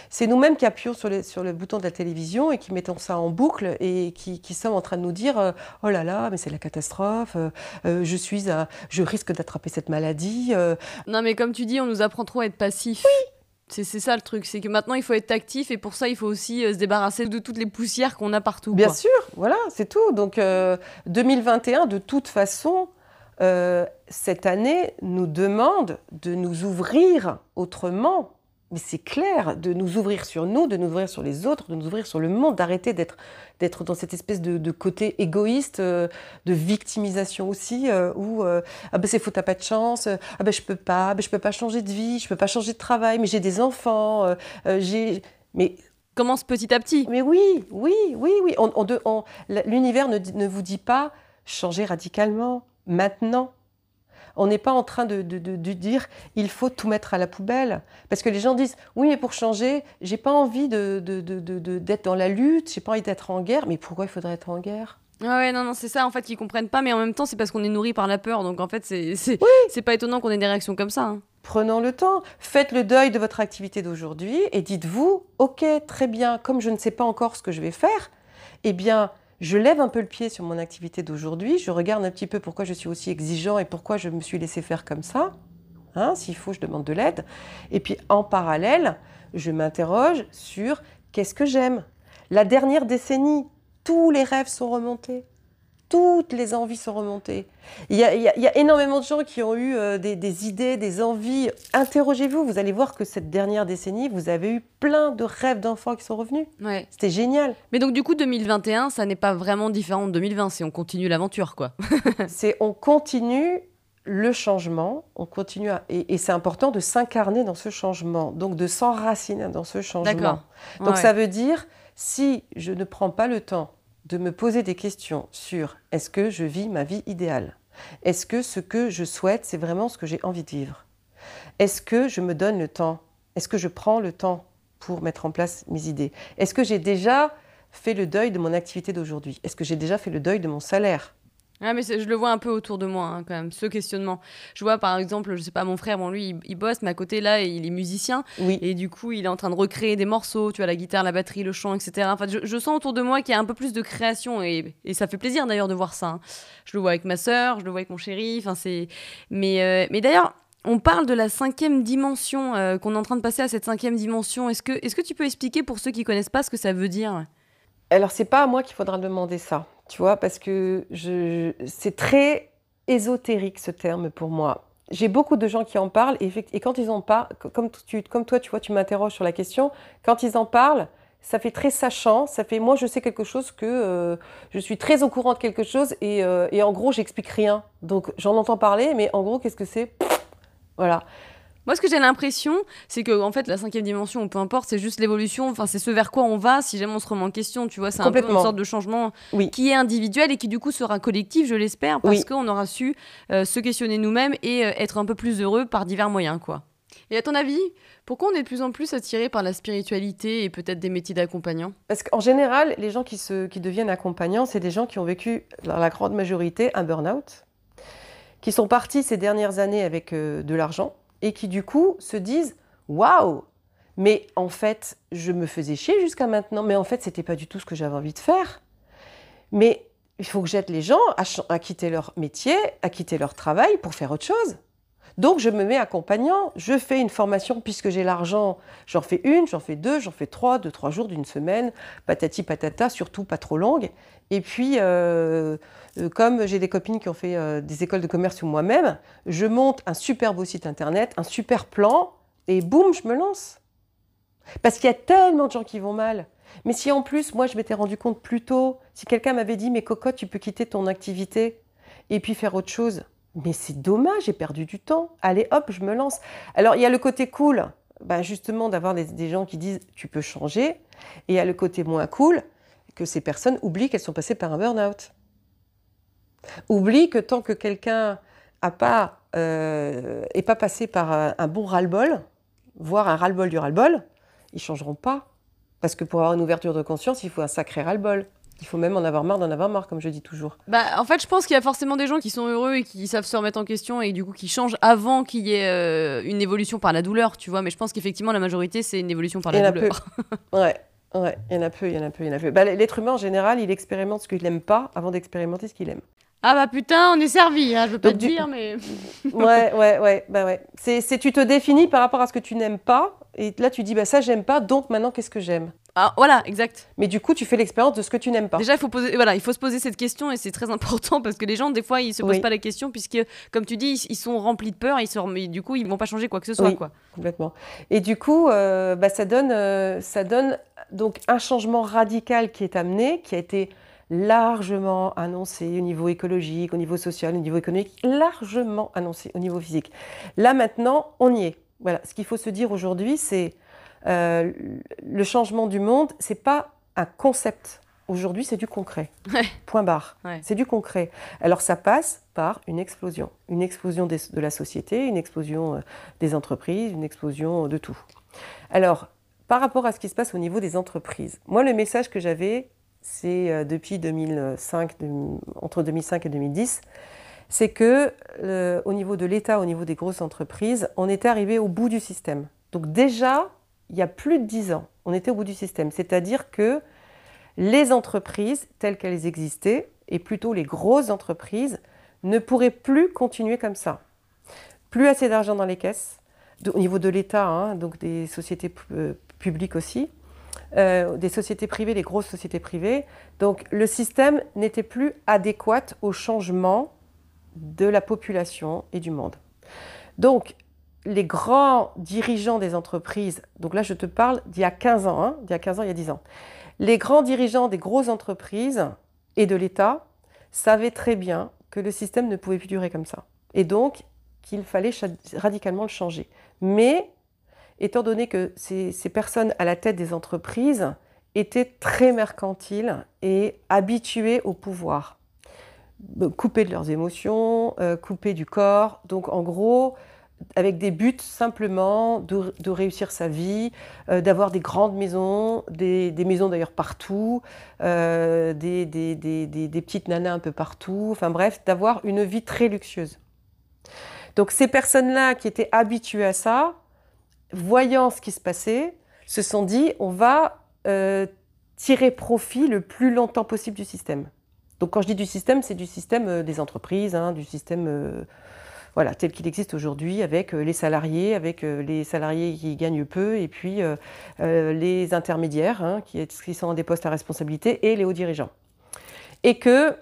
C'est nous-mêmes qui appuyons sur, le bouton de la télévision et qui mettons ça en boucle et qui, sommes en train de nous dire euh, Oh là là, mais c'est la catastrophe, euh, je, suis je risque d'attraper cette maladie. Non, mais comme tu dis, on nous apprend trop à être passif. Oui, c'est ça le truc, c'est que maintenant il faut être actif et pour ça il faut aussi euh, se débarrasser de toutes les poussières qu'on a partout. Bien sûr, voilà, c'est tout. Donc 2021, euh, de toute façon, euh, cette année nous demande de nous ouvrir autrement mais c'est clair, de nous ouvrir sur nous, de nous ouvrir sur les autres, de nous ouvrir sur le monde, d'arrêter d'être, d'être dans cette espèce de, côté égoïste, euh, de victimisation aussi, euh, où euh, ah ben c'est faux, t'as pas de chance, ah ben je peux pas, ben je peux pas changer de vie, je peux pas changer de travail, mais j'ai des enfants, j'ai, mais commence petit à petit. Mais oui, oui, oui, oui. l'univers ne, ne vous dit pas changer radicalement maintenant. On n'est pas en train de, dire il faut tout mettre à la poubelle. Parce que les gens disent oui, mais pour changer, j'ai pas envie d'être dans la lutte, j'ai pas envie d'être en guerre. Mais pourquoi il faudrait être en guerre? Ah ouais, non, non, c'est ça en fait qu'ils comprennent pas, mais en même temps, c'est parce qu'on est nourri par la peur. Donc en fait, c'est c'est pas étonnant qu'on ait des réactions comme ça. Hein. Prenons le temps, faites le deuil de votre activité d'aujourd'hui et dites-vous ok, très bien, comme je ne sais pas encore ce que je vais faire, eh bien, je lève un peu le pied sur mon activité d'aujourd'hui, je regarde un petit peu pourquoi je suis aussi exigeant et pourquoi je me suis laissé faire comme ça. Hein, S'il faut, je demande de l'aide. Et puis en parallèle, je m'interroge sur qu'est-ce que j'aime. La dernière décennie, tous les rêves sont remontés toutes les envies sont remontées. Il y a, énormément de gens qui ont eu euh, des, idées, des envies. Interrogez-vous, vous allez voir que cette dernière décennie, vous avez eu plein de rêves d'enfants qui sont revenus. Ouais. C'était génial. Mais donc du coup, 2021, ça n'est pas vraiment différent de 2020, c'est on continue l'aventure, quoi. c'est on continue le changement, on continue et, c'est important de s'incarner dans ce changement, donc de s'enraciner dans ce changement. Donc ça veut dire, si je ne prends pas le temps de me poser des questions sur est-ce que je vis ma vie idéale? Est-ce que ce que je souhaite, c'est vraiment ce que j'ai envie de vivre? Est-ce que je me donne le temps? Est-ce que je prends le temps pour mettre en place mes idées? Est-ce que j'ai déjà fait le deuil de mon activité d'aujourd'hui? Est-ce que j'ai déjà fait le deuil de mon salaire? Ah, mais je le vois un peu autour de moi, hein, quand même, ce questionnement. Je vois, par exemple, je sais pas, mon frère, bon, lui, il, bosse, mais à côté, là, il est musicien. Oui. Et du coup, il est en train de recréer des morceaux, tu vois, la guitare, la batterie, le chant, etc. Enfin, je, sens autour de moi qu'il y a un peu plus de création, et, et ça fait plaisir, d'ailleurs, de voir ça. Hein. Je le vois avec ma sœur, je le vois avec mon chéri, enfin, c'est... Mais, euh, mais d'ailleurs, on parle de la cinquième dimension, euh, qu'on est en train de passer à cette cinquième dimension. Est-ce que, est que tu peux expliquer, pour ceux qui connaissent pas, ce que ça veut dire? Alors, c'est pas à moi qu'il faudra demander ça tu vois, parce que je, c'est très ésotérique ce terme pour moi. J'ai beaucoup de gens qui en parlent et, et quand ils en parlent, comme, toi, tu vois, tu m'interroges sur la question, quand ils en parlent, ça fait très sachant, ça fait moi je sais quelque chose que euh, je suis très au courant de quelque chose et, euh, et en gros j'explique rien. Donc j'en entends parler, mais en gros qu'est-ce que c'est? Voilà. Moi, ce que j'ai l'impression, c'est que en fait, la cinquième dimension, ou peu importe, c'est juste l'évolution. Enfin, c'est ce vers quoi on va. Si jamais on se remet en question, tu vois, c'est un peu une sorte de changement qui est individuel et qui du coup sera collectif, je l'espère, parce qu'on aura su euh, se questionner nous-mêmes et euh, être un peu plus heureux par divers moyens, quoi. Et à ton avis, pourquoi on est de plus en plus attiré par la spiritualité et peut-être des métiers d'accompagnant? Parce qu'en général, les gens qui, se, qui deviennent accompagnants, c'est des gens qui ont vécu, dans la grande majorité, un burn-out, qui sont partis ces dernières années avec euh, de l'argent et qui du coup se disent waouh! Mais en fait je me faisais chier jusqu'à maintenant. Mais en fait c'était pas du tout ce que j'avais envie de faire. Mais il faut que j'aide les gens à, quitter leur métier à quitter leur travail pour faire autre chose donc je me mets accompagnant, je fais une formation puisque j'ai l'argent, j'en fais une, j'en fais deux, j'en fais trois, deux, trois jours d'une semaine, patati patata, surtout pas trop longue. Et puis, euh, euh, comme j'ai des copines qui ont fait euh, des écoles de commerce ou moi-même, je monte un super beau site internet, un super plan, et boum, je me lance. Parce qu'il y a tellement de gens qui vont mal. Mais si en plus, moi, je m'étais rendu compte plus tôt, si quelqu'un m'avait dit, mais cocotte, tu peux quitter ton activité et puis faire autre chose, mais c'est dommage, j'ai perdu du temps. Allez, hop, je me lance. Alors, il y a le côté cool, ben, justement, d'avoir des, gens qui disent, tu peux changer. Et il y a le côté moins cool, que ces personnes oublient qu'elles sont passées par un burn-out. Oublient que tant que quelqu'un n'a pas, euh, pas passé par un, bon ras-le-bol, voire un ras-le-bol du ras-le-bol, ils changeront pas. Parce que pour avoir une ouverture de conscience, il faut un sacré ras-le-bol. Il faut même en avoir marre d'en avoir marre, comme je dis toujours. Bah, en fait, je pense qu'il y a forcément des gens qui sont heureux et qui savent se remettre en question et du coup qui changent avant qu'il y ait euh, une évolution par la douleur, tu vois. Mais je pense qu'effectivement, la majorité, c'est une évolution par la douleur. ouais, ouais, il y en a peu, il y en a peu, il y en a peu. Bah, L'être humain, en général, il expérimente ce qu'il n'aime pas avant d'expérimenter ce qu'il aime. Ah bah putain, on est servi, hein, je veux pas te dire, mais... ouais, ouais, ouais, bah ouais. C'est, tu te définis par rapport à ce que tu n'aimes pas, et là tu dis, bah ça j'aime pas, donc maintenant qu'est-ce que j'aime? Ah, voilà, exact. Mais du coup, tu fais l'expérience de ce que tu n'aimes pas. Déjà, il faut, poser, voilà, il faut se poser cette question et c'est très important parce que les gens, des fois, ils se posent pas la question puisque, comme tu dis, ils, sont remplis de peur, ils se, du coup, ils vont pas changer quoi que ce soit. quoi. Complètement. Et du coup, euh, bah, ça, donne, euh, ça donne donc un changement radical qui est amené, qui a été largement annoncé au niveau écologique, au niveau social, au niveau économique, largement annoncé au niveau physique. Là maintenant, on y est. Voilà, ce qu'il faut se dire aujourd'hui, c'est euh, le changement du monde, c'est pas un concept. Aujourd'hui, c'est du concret. Point barre. C'est du concret. Alors ça passe par une explosion, une explosion de la société, une explosion euh, des entreprises, une explosion de tout. Alors, par rapport à ce qui se passe au niveau des entreprises, moi, le message que j'avais, c'est euh, depuis 2005, entre 2005 et 2010, c'est que euh, au niveau de l'État, au niveau des grosses entreprises, on était arrivé au bout du système. Donc déjà, il y a plus de 10 ans, on était au bout du système. C'est-à-dire que les entreprises telles qu'elles existaient, et plutôt les grosses entreprises, ne pourraient plus continuer comme ça. Plus assez d'argent dans les caisses, au niveau de l'État, hein, donc des sociétés euh, publiques aussi. Euh, des sociétés privées, les grosses sociétés privées. Donc le système n'était plus adéquat au changement de la population et du monde. Donc les grands dirigeants des entreprises, donc là je te parle d'il y a 15 ans, hein, y a 15 ans, il y a 10 ans, les grands dirigeants des grosses entreprises et de l'État savaient très bien que le système ne pouvait plus durer comme ça. Et donc qu'il fallait radicalement le changer. Mais étant donné que ces, personnes à la tête des entreprises étaient très mercantiles et habituées au pouvoir. Coupées de leurs émotions, euh, coupées du corps. Donc en gros, avec des buts simplement de, réussir sa vie, euh, d'avoir des grandes maisons, des, maisons d'ailleurs partout, euh, des, des, petites nanas un peu partout, enfin bref, d'avoir une vie très luxueuse. Donc ces personnes-là qui étaient habituées à ça, voyant ce qui se passait, se sont dit on va euh, tirer profit le plus longtemps possible du système. Donc quand je dis du système, c'est du système euh, des entreprises, hein, du système voilà, tel qu'il existe aujourd'hui, avec les salariés, avec les salariés qui gagnent peu, et puis les intermédiaires, hein, qui, qui, sont des postes à responsabilité, et les hauts dirigeants. Et que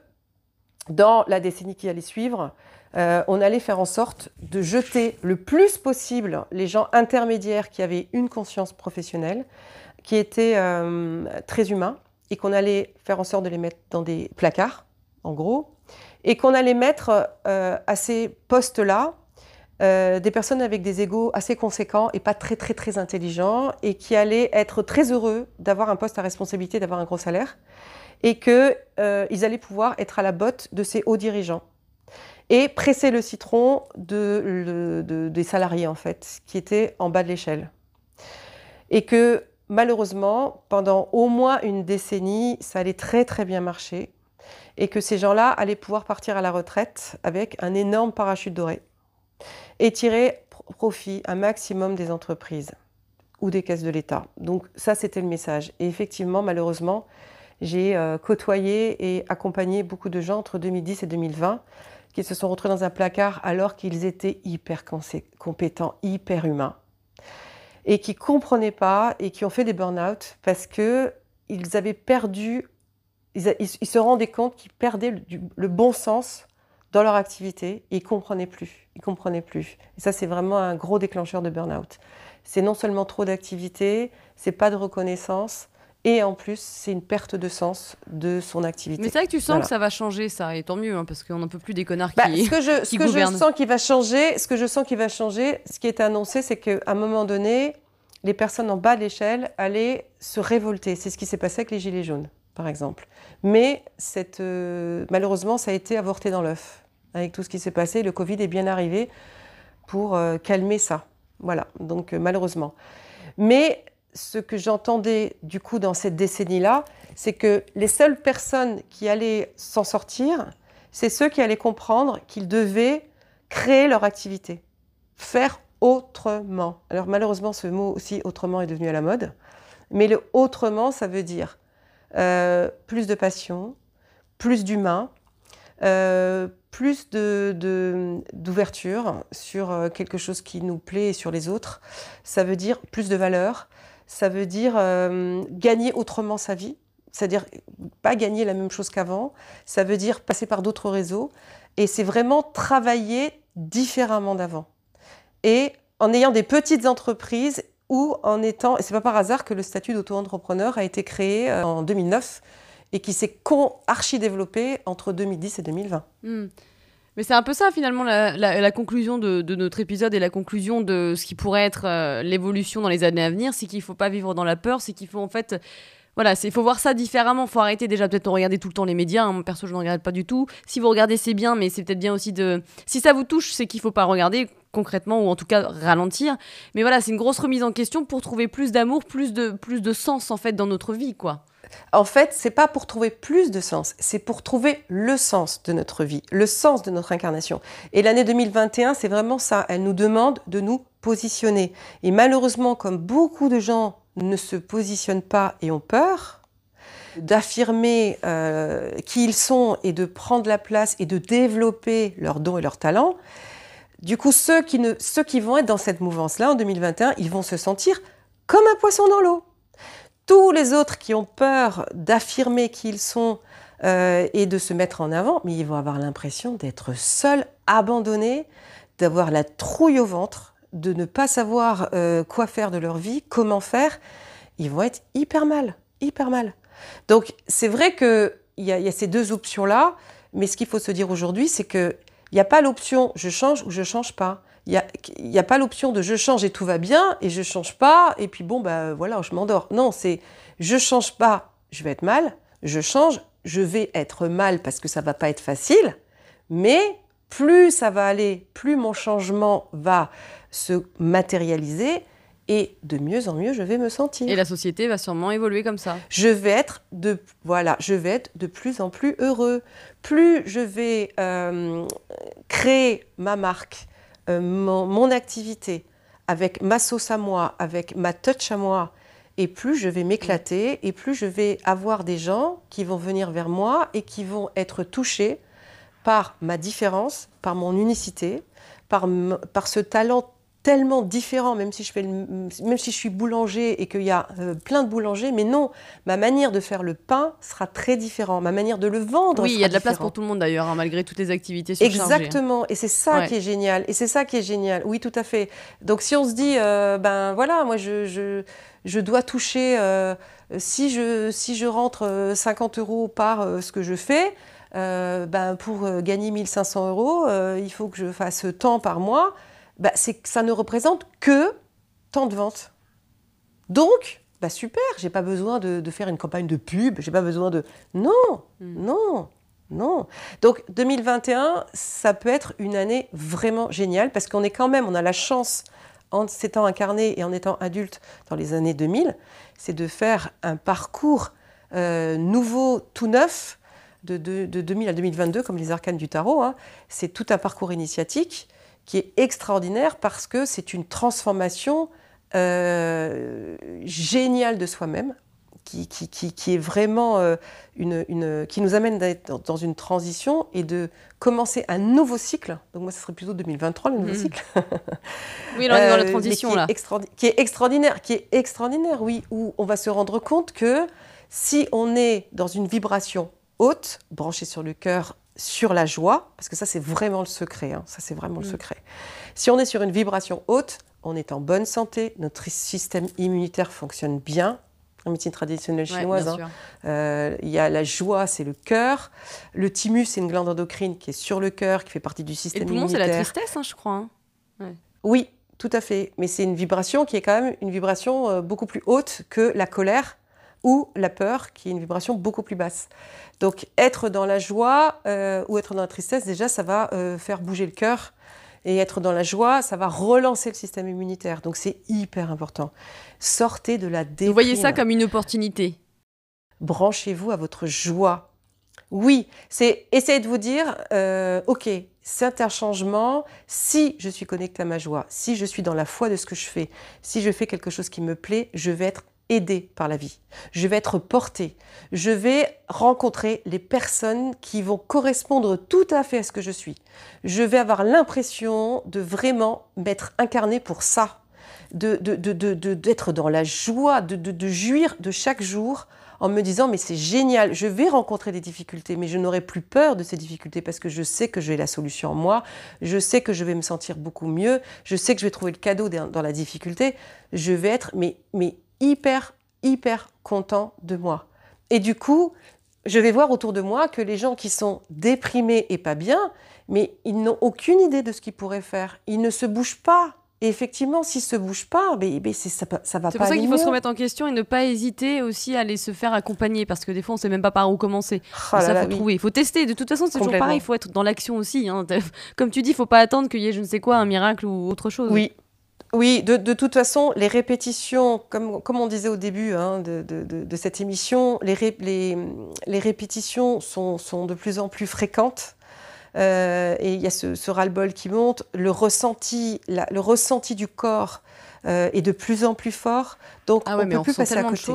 dans la décennie qui allait suivre, euh, on allait faire en sorte de jeter le plus possible les gens intermédiaires qui avaient une conscience professionnelle, qui étaient euh, très humains, et qu'on allait faire en sorte de les mettre dans des placards, en gros, et qu'on allait mettre euh, à ces postes-là des personnes avec des égaux assez conséquents et pas très très très intelligents, et qui allaient être très heureux d'avoir un poste à responsabilité, d'avoir un gros salaire, et qu'ils allaient pouvoir être à la botte de ces hauts dirigeants et presser le citron des salariés, en fait, qui étaient en bas de l'échelle. Et que malheureusement, pendant au moins une décennie, ça allait très très bien marcher, et que ces gens-là allaient pouvoir partir à la retraite avec un énorme parachute doré, et tirer profit un maximum des entreprises ou des caisses de l'État. Donc ça, c'était le message. Et effectivement, malheureusement, j'ai euh, côtoyé et accompagné beaucoup de gens entre 2010 et 2020 qui se sont retrouvés dans un placard alors qu'ils étaient hyper compétents, hyper humains, et qui ne comprenaient pas et qui ont fait des burn-out parce qu'ils avaient perdu, ils, se rendaient compte qu'ils perdaient le, bon sens dans leur activité et ils ne comprenaient plus. Ils comprenaient plus. Et ça, c'est vraiment un gros déclencheur de burn-out. C'est non seulement trop d'activité, c'est pas de reconnaissance et en plus, c'est une perte de sens de son activité. Mais c'est vrai que tu sens que ça va changer, ça, et tant mieux, hein, parce qu'on n'en peut plus des connards bah, qui Ce que je, ce que je sens qui va changer, ce que je sens qui va changer, ce qui est annoncé, c'est qu'à un moment donné, les personnes en bas de l'échelle allaient se révolter. C'est ce qui s'est passé avec les Gilets jaunes, par exemple. Mais cette, euh, malheureusement, ça a été avorté dans l'œuf. Avec tout ce qui s'est passé, le Covid est bien arrivé pour euh, calmer ça. Voilà, donc euh, malheureusement. Mais ce que j'entendais du coup dans cette décennie-là, c'est que les seules personnes qui allaient s'en sortir, c'est ceux qui allaient comprendre qu'ils devaient créer leur activité, faire autrement. Alors malheureusement, ce mot aussi autrement est devenu à la mode, mais le autrement, ça veut dire euh, plus de passion, plus d'humain, euh, plus d'ouverture de, sur euh, quelque chose qui nous plaît et sur les autres. Ça veut dire plus de valeur, ça veut dire gagner autrement sa vie, c'est-à-dire pas gagner la même chose qu'avant, ça veut dire passer par d'autres réseaux, et c'est vraiment travailler différemment d'avant. Et en ayant des petites entreprises ou en étant, et c'est pas par hasard que le statut d'auto-entrepreneur a été créé euh, en 2009 et qui s'est archi développé entre 2010 et 2020. Mais c'est un peu ça finalement la, conclusion de, notre épisode et la conclusion de ce qui pourrait être euh, l'évolution dans les années à venir, c'est qu'il ne faut pas vivre dans la peur, c'est qu'il faut en fait voilà, il faut voir ça différemment. Il faut arrêter déjà peut-être de regarder tout le temps les médias. Hein. Perso, je ne regarde pas du tout. Si vous regardez, c'est bien, mais c'est peut-être bien aussi de. Si ça vous touche, c'est qu'il ne faut pas regarder concrètement ou en tout cas ralentir. Mais voilà, c'est une grosse remise en question pour trouver plus d'amour, plus de, plus de sens en fait dans notre vie, quoi. En fait, c'est pas pour trouver plus de sens, c'est pour trouver le sens de notre vie, le sens de notre incarnation. Et l'année 2021, c'est vraiment ça. Elle nous demande de nous positionner. Et malheureusement, comme beaucoup de gens ne se positionnent pas et ont peur, d'affirmer euh, qui ils sont et de prendre la place et de développer leurs dons et leurs talents, du coup, ceux qui, ne, ceux qui vont être dans cette mouvance-là en 2021, ils vont se sentir comme un poisson dans l'eau. Tous les autres qui ont peur d'affirmer qui ils sont euh, et de se mettre en avant, mais ils vont avoir l'impression d'être seuls, abandonnés, d'avoir la trouille au ventre, de ne pas savoir euh, quoi faire de leur vie, comment faire. Ils vont être hyper mal, hyper mal. Donc c'est vrai qu'il y, y, a ces deux options-là, mais ce qu'il faut se dire aujourd'hui, c'est qu'il n'y a pas l'option je change ou je change pas. Il n'y a, pas l'option de je change et tout va bien et je change pas et puis bon, bah voilà, je m'endors. Non, c'est je change pas, je vais être mal. Je change, je vais être mal parce que ça va pas être facile. Mais plus ça va aller, plus mon changement va se matérialiser et de mieux en mieux je vais me sentir. Et la société va sûrement évoluer comme ça. Je vais être de voilà, je vais être de plus en plus heureux. Plus je vais euh, créer ma marque, euh, mon, activité avec ma sauce à moi, avec ma touch à moi, et plus je vais m'éclater, et plus je vais avoir des gens qui vont venir vers moi et qui vont être touchés par ma différence, par mon unicité, par, par ce talent tellement différent, même si je, fais même si je suis boulanger et qu'il y a euh, plein de boulangers, mais non, ma manière de faire le pain sera très différente, ma manière de le vendre. Oui, il y a de la place pour tout le monde d'ailleurs, hein, malgré toutes les activités surchargées. Exactement, et c'est ça qui est génial, et c'est ça qui est génial, oui, tout à fait. Donc si on se dit, euh, ben voilà, moi je, je, je dois toucher, euh, si, je, si je rentre 50 euros par ce que je fais, ben pour gagner 1500 euros, il faut que je fasse tant par mois bah, ça ne représente que tant de ventes. Donc, bah super, j'ai pas besoin de, faire une campagne de pub, j'ai pas besoin de. Non, hmm. non, non. Donc 2021, ça peut être une année vraiment géniale parce qu'on est quand même, on a la chance, en s'étant incarné et en étant adulte dans les années 2000, c'est de faire un parcours euh, nouveau, tout neuf, de, 2000 à 2022, comme les arcanes du tarot. Hein. C'est tout un parcours initiatique qui est extraordinaire parce que c'est une transformation euh, géniale de soi-même, qui, qui, qui, est vraiment euh, une, une, qui nous amène d'être dans une transition et de commencer un nouveau cycle. Donc moi, ce serait plutôt 2023 le nouveau mmh. cycle. oui, on est dans la euh, transition qui là. Est qui est extraordinaire, qui est extraordinaire, oui, où on va se rendre compte que si on est dans une vibration haute, branchée sur le cœur sur la joie, parce que ça c'est vraiment le secret, hein. ça c'est vraiment le mm. secret. Si on est sur une vibration haute, on est en bonne santé, notre système immunitaire fonctionne bien, en médecine traditionnelle chinoise. Hein. Euh, il y a la joie, c'est le cœur. Le thymus, c'est une glande endocrine qui est sur le cœur, qui fait partie du système immunitaire. Et le poumon, c'est la tristesse, hein, je crois. Hein. Oui, tout à fait. Mais c'est une vibration qui est quand même une vibration euh, beaucoup plus haute que la colère ou la peur, qui est une vibration beaucoup plus basse. Donc être dans la joie euh, ou être dans la tristesse, déjà, ça va faire bouger le cœur et être dans la joie, ça va relancer le système immunitaire. Donc c'est hyper important. Sortez de la déprime. Vous voyez ça comme une opportunité. Branchez-vous à votre joie. Oui, c'est essayer de vous dire, euh, ok, c'est un changement. Si je suis connecté à ma joie, si je suis dans la foi de ce que je fais, si je fais quelque chose qui me plaît, je vais être aidé par la vie. Je vais être porté. Je vais rencontrer les personnes qui vont correspondre tout à fait à ce que je suis. Je vais avoir l'impression de vraiment m'être incarné pour ça, d'être de, de, dans la joie, de, jouir de chaque jour en me disant mais c'est génial, je vais rencontrer des difficultés, mais je n'aurai plus peur de ces difficultés parce que je sais que j'ai la solution en moi, je sais que je vais me sentir beaucoup mieux, je sais que je vais trouver le cadeau dans la difficulté, je vais être mais, mais hyper, hyper content de moi. Et du coup, je vais voir autour de moi que les gens qui sont déprimés et pas bien, mais ils n'ont aucune idée de ce qu'ils pourraient faire. Ils ne se bougent pas. Et effectivement, s'ils se bougent pas, mais, ça, ça va pas. C'est pour ça qu'il faut se remettre en question et ne pas hésiter aussi à aller se faire accompagner, parce que des fois, on sait même pas par où commencer. Oh ça, faut trouver. Il faut tester. De toute façon, c'est toujours pareil. Il faut être dans l'action aussi. Hein. Comme tu dis, il faut pas attendre qu'il y ait je ne sais quoi, un miracle ou autre chose. Oui, oui, de, toute façon, les répétitions, comme, comme on disait au début hein, de, cette émission, les, les, répétitions sont, sont, de plus en plus fréquentes. Euh, et il y a ce, ce ras-le-bol qui monte. Le ressenti, le ressenti du corps euh, est de plus en plus fort. Donc, ah on ne peut plus passer à côté.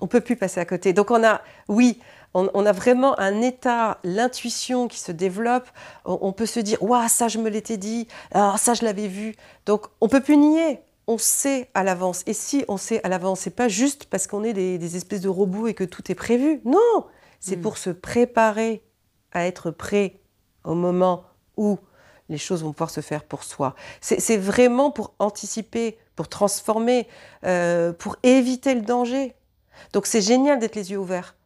On peut plus passer à côté. Donc, on a, oui, on, a vraiment un état, l'intuition qui se développe. On, peut se dire, waouh, ça je me l'étais dit, ah, ça je l'avais vu. Donc on peut plus nier. On sait à l'avance. Et si on sait à l'avance, c'est pas juste parce qu'on est des, espèces de robots et que tout est prévu. Non, c'est hmm. pour se préparer à être prêt au moment où les choses vont pouvoir se faire pour soi. C'est vraiment pour anticiper, pour transformer, euh, pour éviter le danger. Donc c'est génial d'être les yeux ouverts.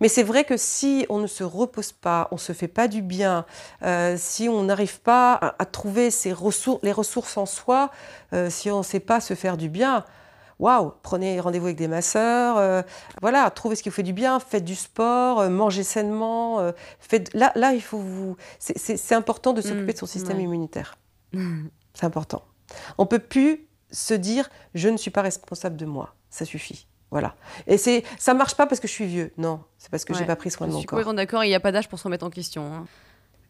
Mais c'est vrai que si on ne se repose pas, on ne se fait pas du bien, euh, si on n'arrive pas à, trouver ressources, les ressources en soi, euh, si on ne sait pas se faire du bien, waouh, prenez rendez-vous avec des masseurs, euh, voilà, trouvez ce qui vous fait du bien, faites du sport, mangez sainement. faites... Là, là, il faut vous. C'est important de s'occuper de son mmh, système immunitaire. C'est important. On ne peut plus se dire je ne suis pas responsable de moi. Ça suffit. Voilà. Et c'est, ça marche pas parce que je suis vieux. Non, c'est parce que j'ai pas pris soin de mon corps. Je suis d'accord. Il n'y a pas d'âge pour se remettre en question. Hein.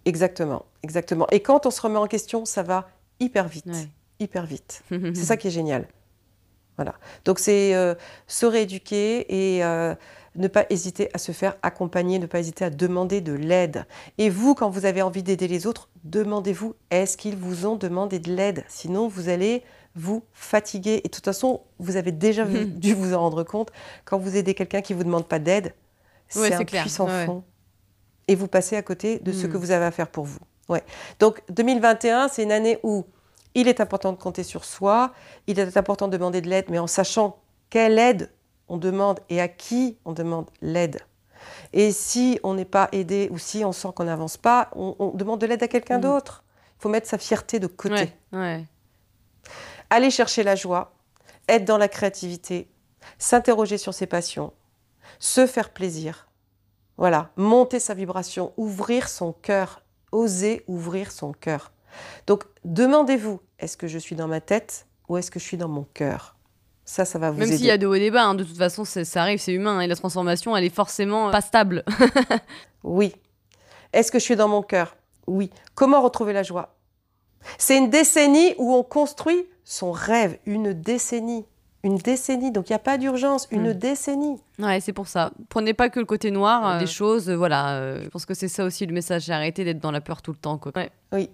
Exactement, exactement. Et quand on se remet en question, ça va hyper vite, hyper vite. c'est ça qui est génial. Voilà. Donc c'est euh, se rééduquer et euh, ne pas hésiter à se faire accompagner, ne pas hésiter à demander de l'aide. Et vous, quand vous avez envie d'aider les autres, demandez-vous est-ce qu'ils vous ont demandé de l'aide? Sinon, vous allez vous fatiguer. Et de toute façon, vous avez déjà dû vous en rendre compte, quand vous aidez quelqu'un qui ne vous demande pas d'aide, c'est un puissant fond. Et vous passez à côté de ce hmm. que vous avez à faire pour vous. Ouais. Donc 2021, c'est une année où il est important de compter sur soi, il est important de demander de l'aide, mais en sachant quelle aide on demande et à qui on demande l'aide. Et si on n'est pas aidé ou si on sent qu'on n'avance pas, on, demande de l'aide à quelqu'un hmm. d'autre. Il faut mettre sa fierté de côté. Ouais, aller chercher la joie, être dans la créativité, s'interroger sur ses passions, se faire plaisir. Voilà, monter sa vibration, ouvrir son cœur, oser ouvrir son cœur. Donc, demandez-vous, est-ce que je suis dans ma tête ou est-ce que je suis dans mon cœur? Ça, ça va vous Même s'il y a de hauts débats, hein, de toute façon, ça, arrive, c'est humain, hein, et la transformation, elle est forcément pas stable. oui. Est-ce que je suis dans mon cœur? Oui. Comment retrouver la joie? C'est une décennie où on construit son rêve, une décennie. Une décennie, donc il n'y a pas d'urgence, une hmm. décennie. Ouais, c'est pour ça. Prenez pas que le côté noir euh, des choses, euh, voilà. Euh, je pense que c'est ça aussi le message, arrêtez d'être dans la peur tout le temps. Quoi. Oui.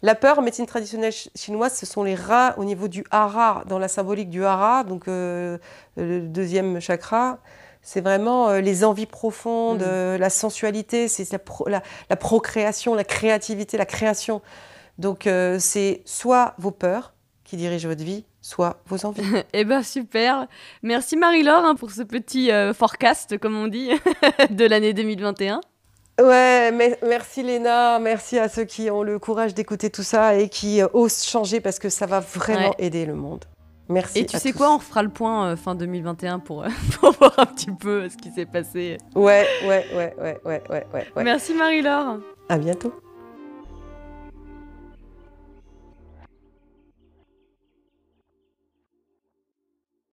La peur en médecine traditionnelle chinoise, ce sont les rats au niveau du hara, dans la symbolique du hara, donc le deuxième chakra. C'est vraiment les envies profondes, hmm. la sensualité, c'est la, la, procréation, la créativité, la création. Donc c'est soit vos peurs, qui dirige votre vie, soit vos envies. eh ben super. Merci Marie-Laure hein, pour ce petit euh, forecast, comme on dit, de l'année 2021. Ouais, mais merci Léna, merci à ceux qui ont le courage d'écouter tout ça et qui euh, osent changer parce que ça va vraiment aider le monde. Merci. Et tu sais quoi, on refera le point euh, fin 2021 pour, pour voir un petit peu ce qui s'est passé. Ouais, ouais, ouais, ouais, ouais, ouais, ouais. Merci Marie-Laure. À bientôt.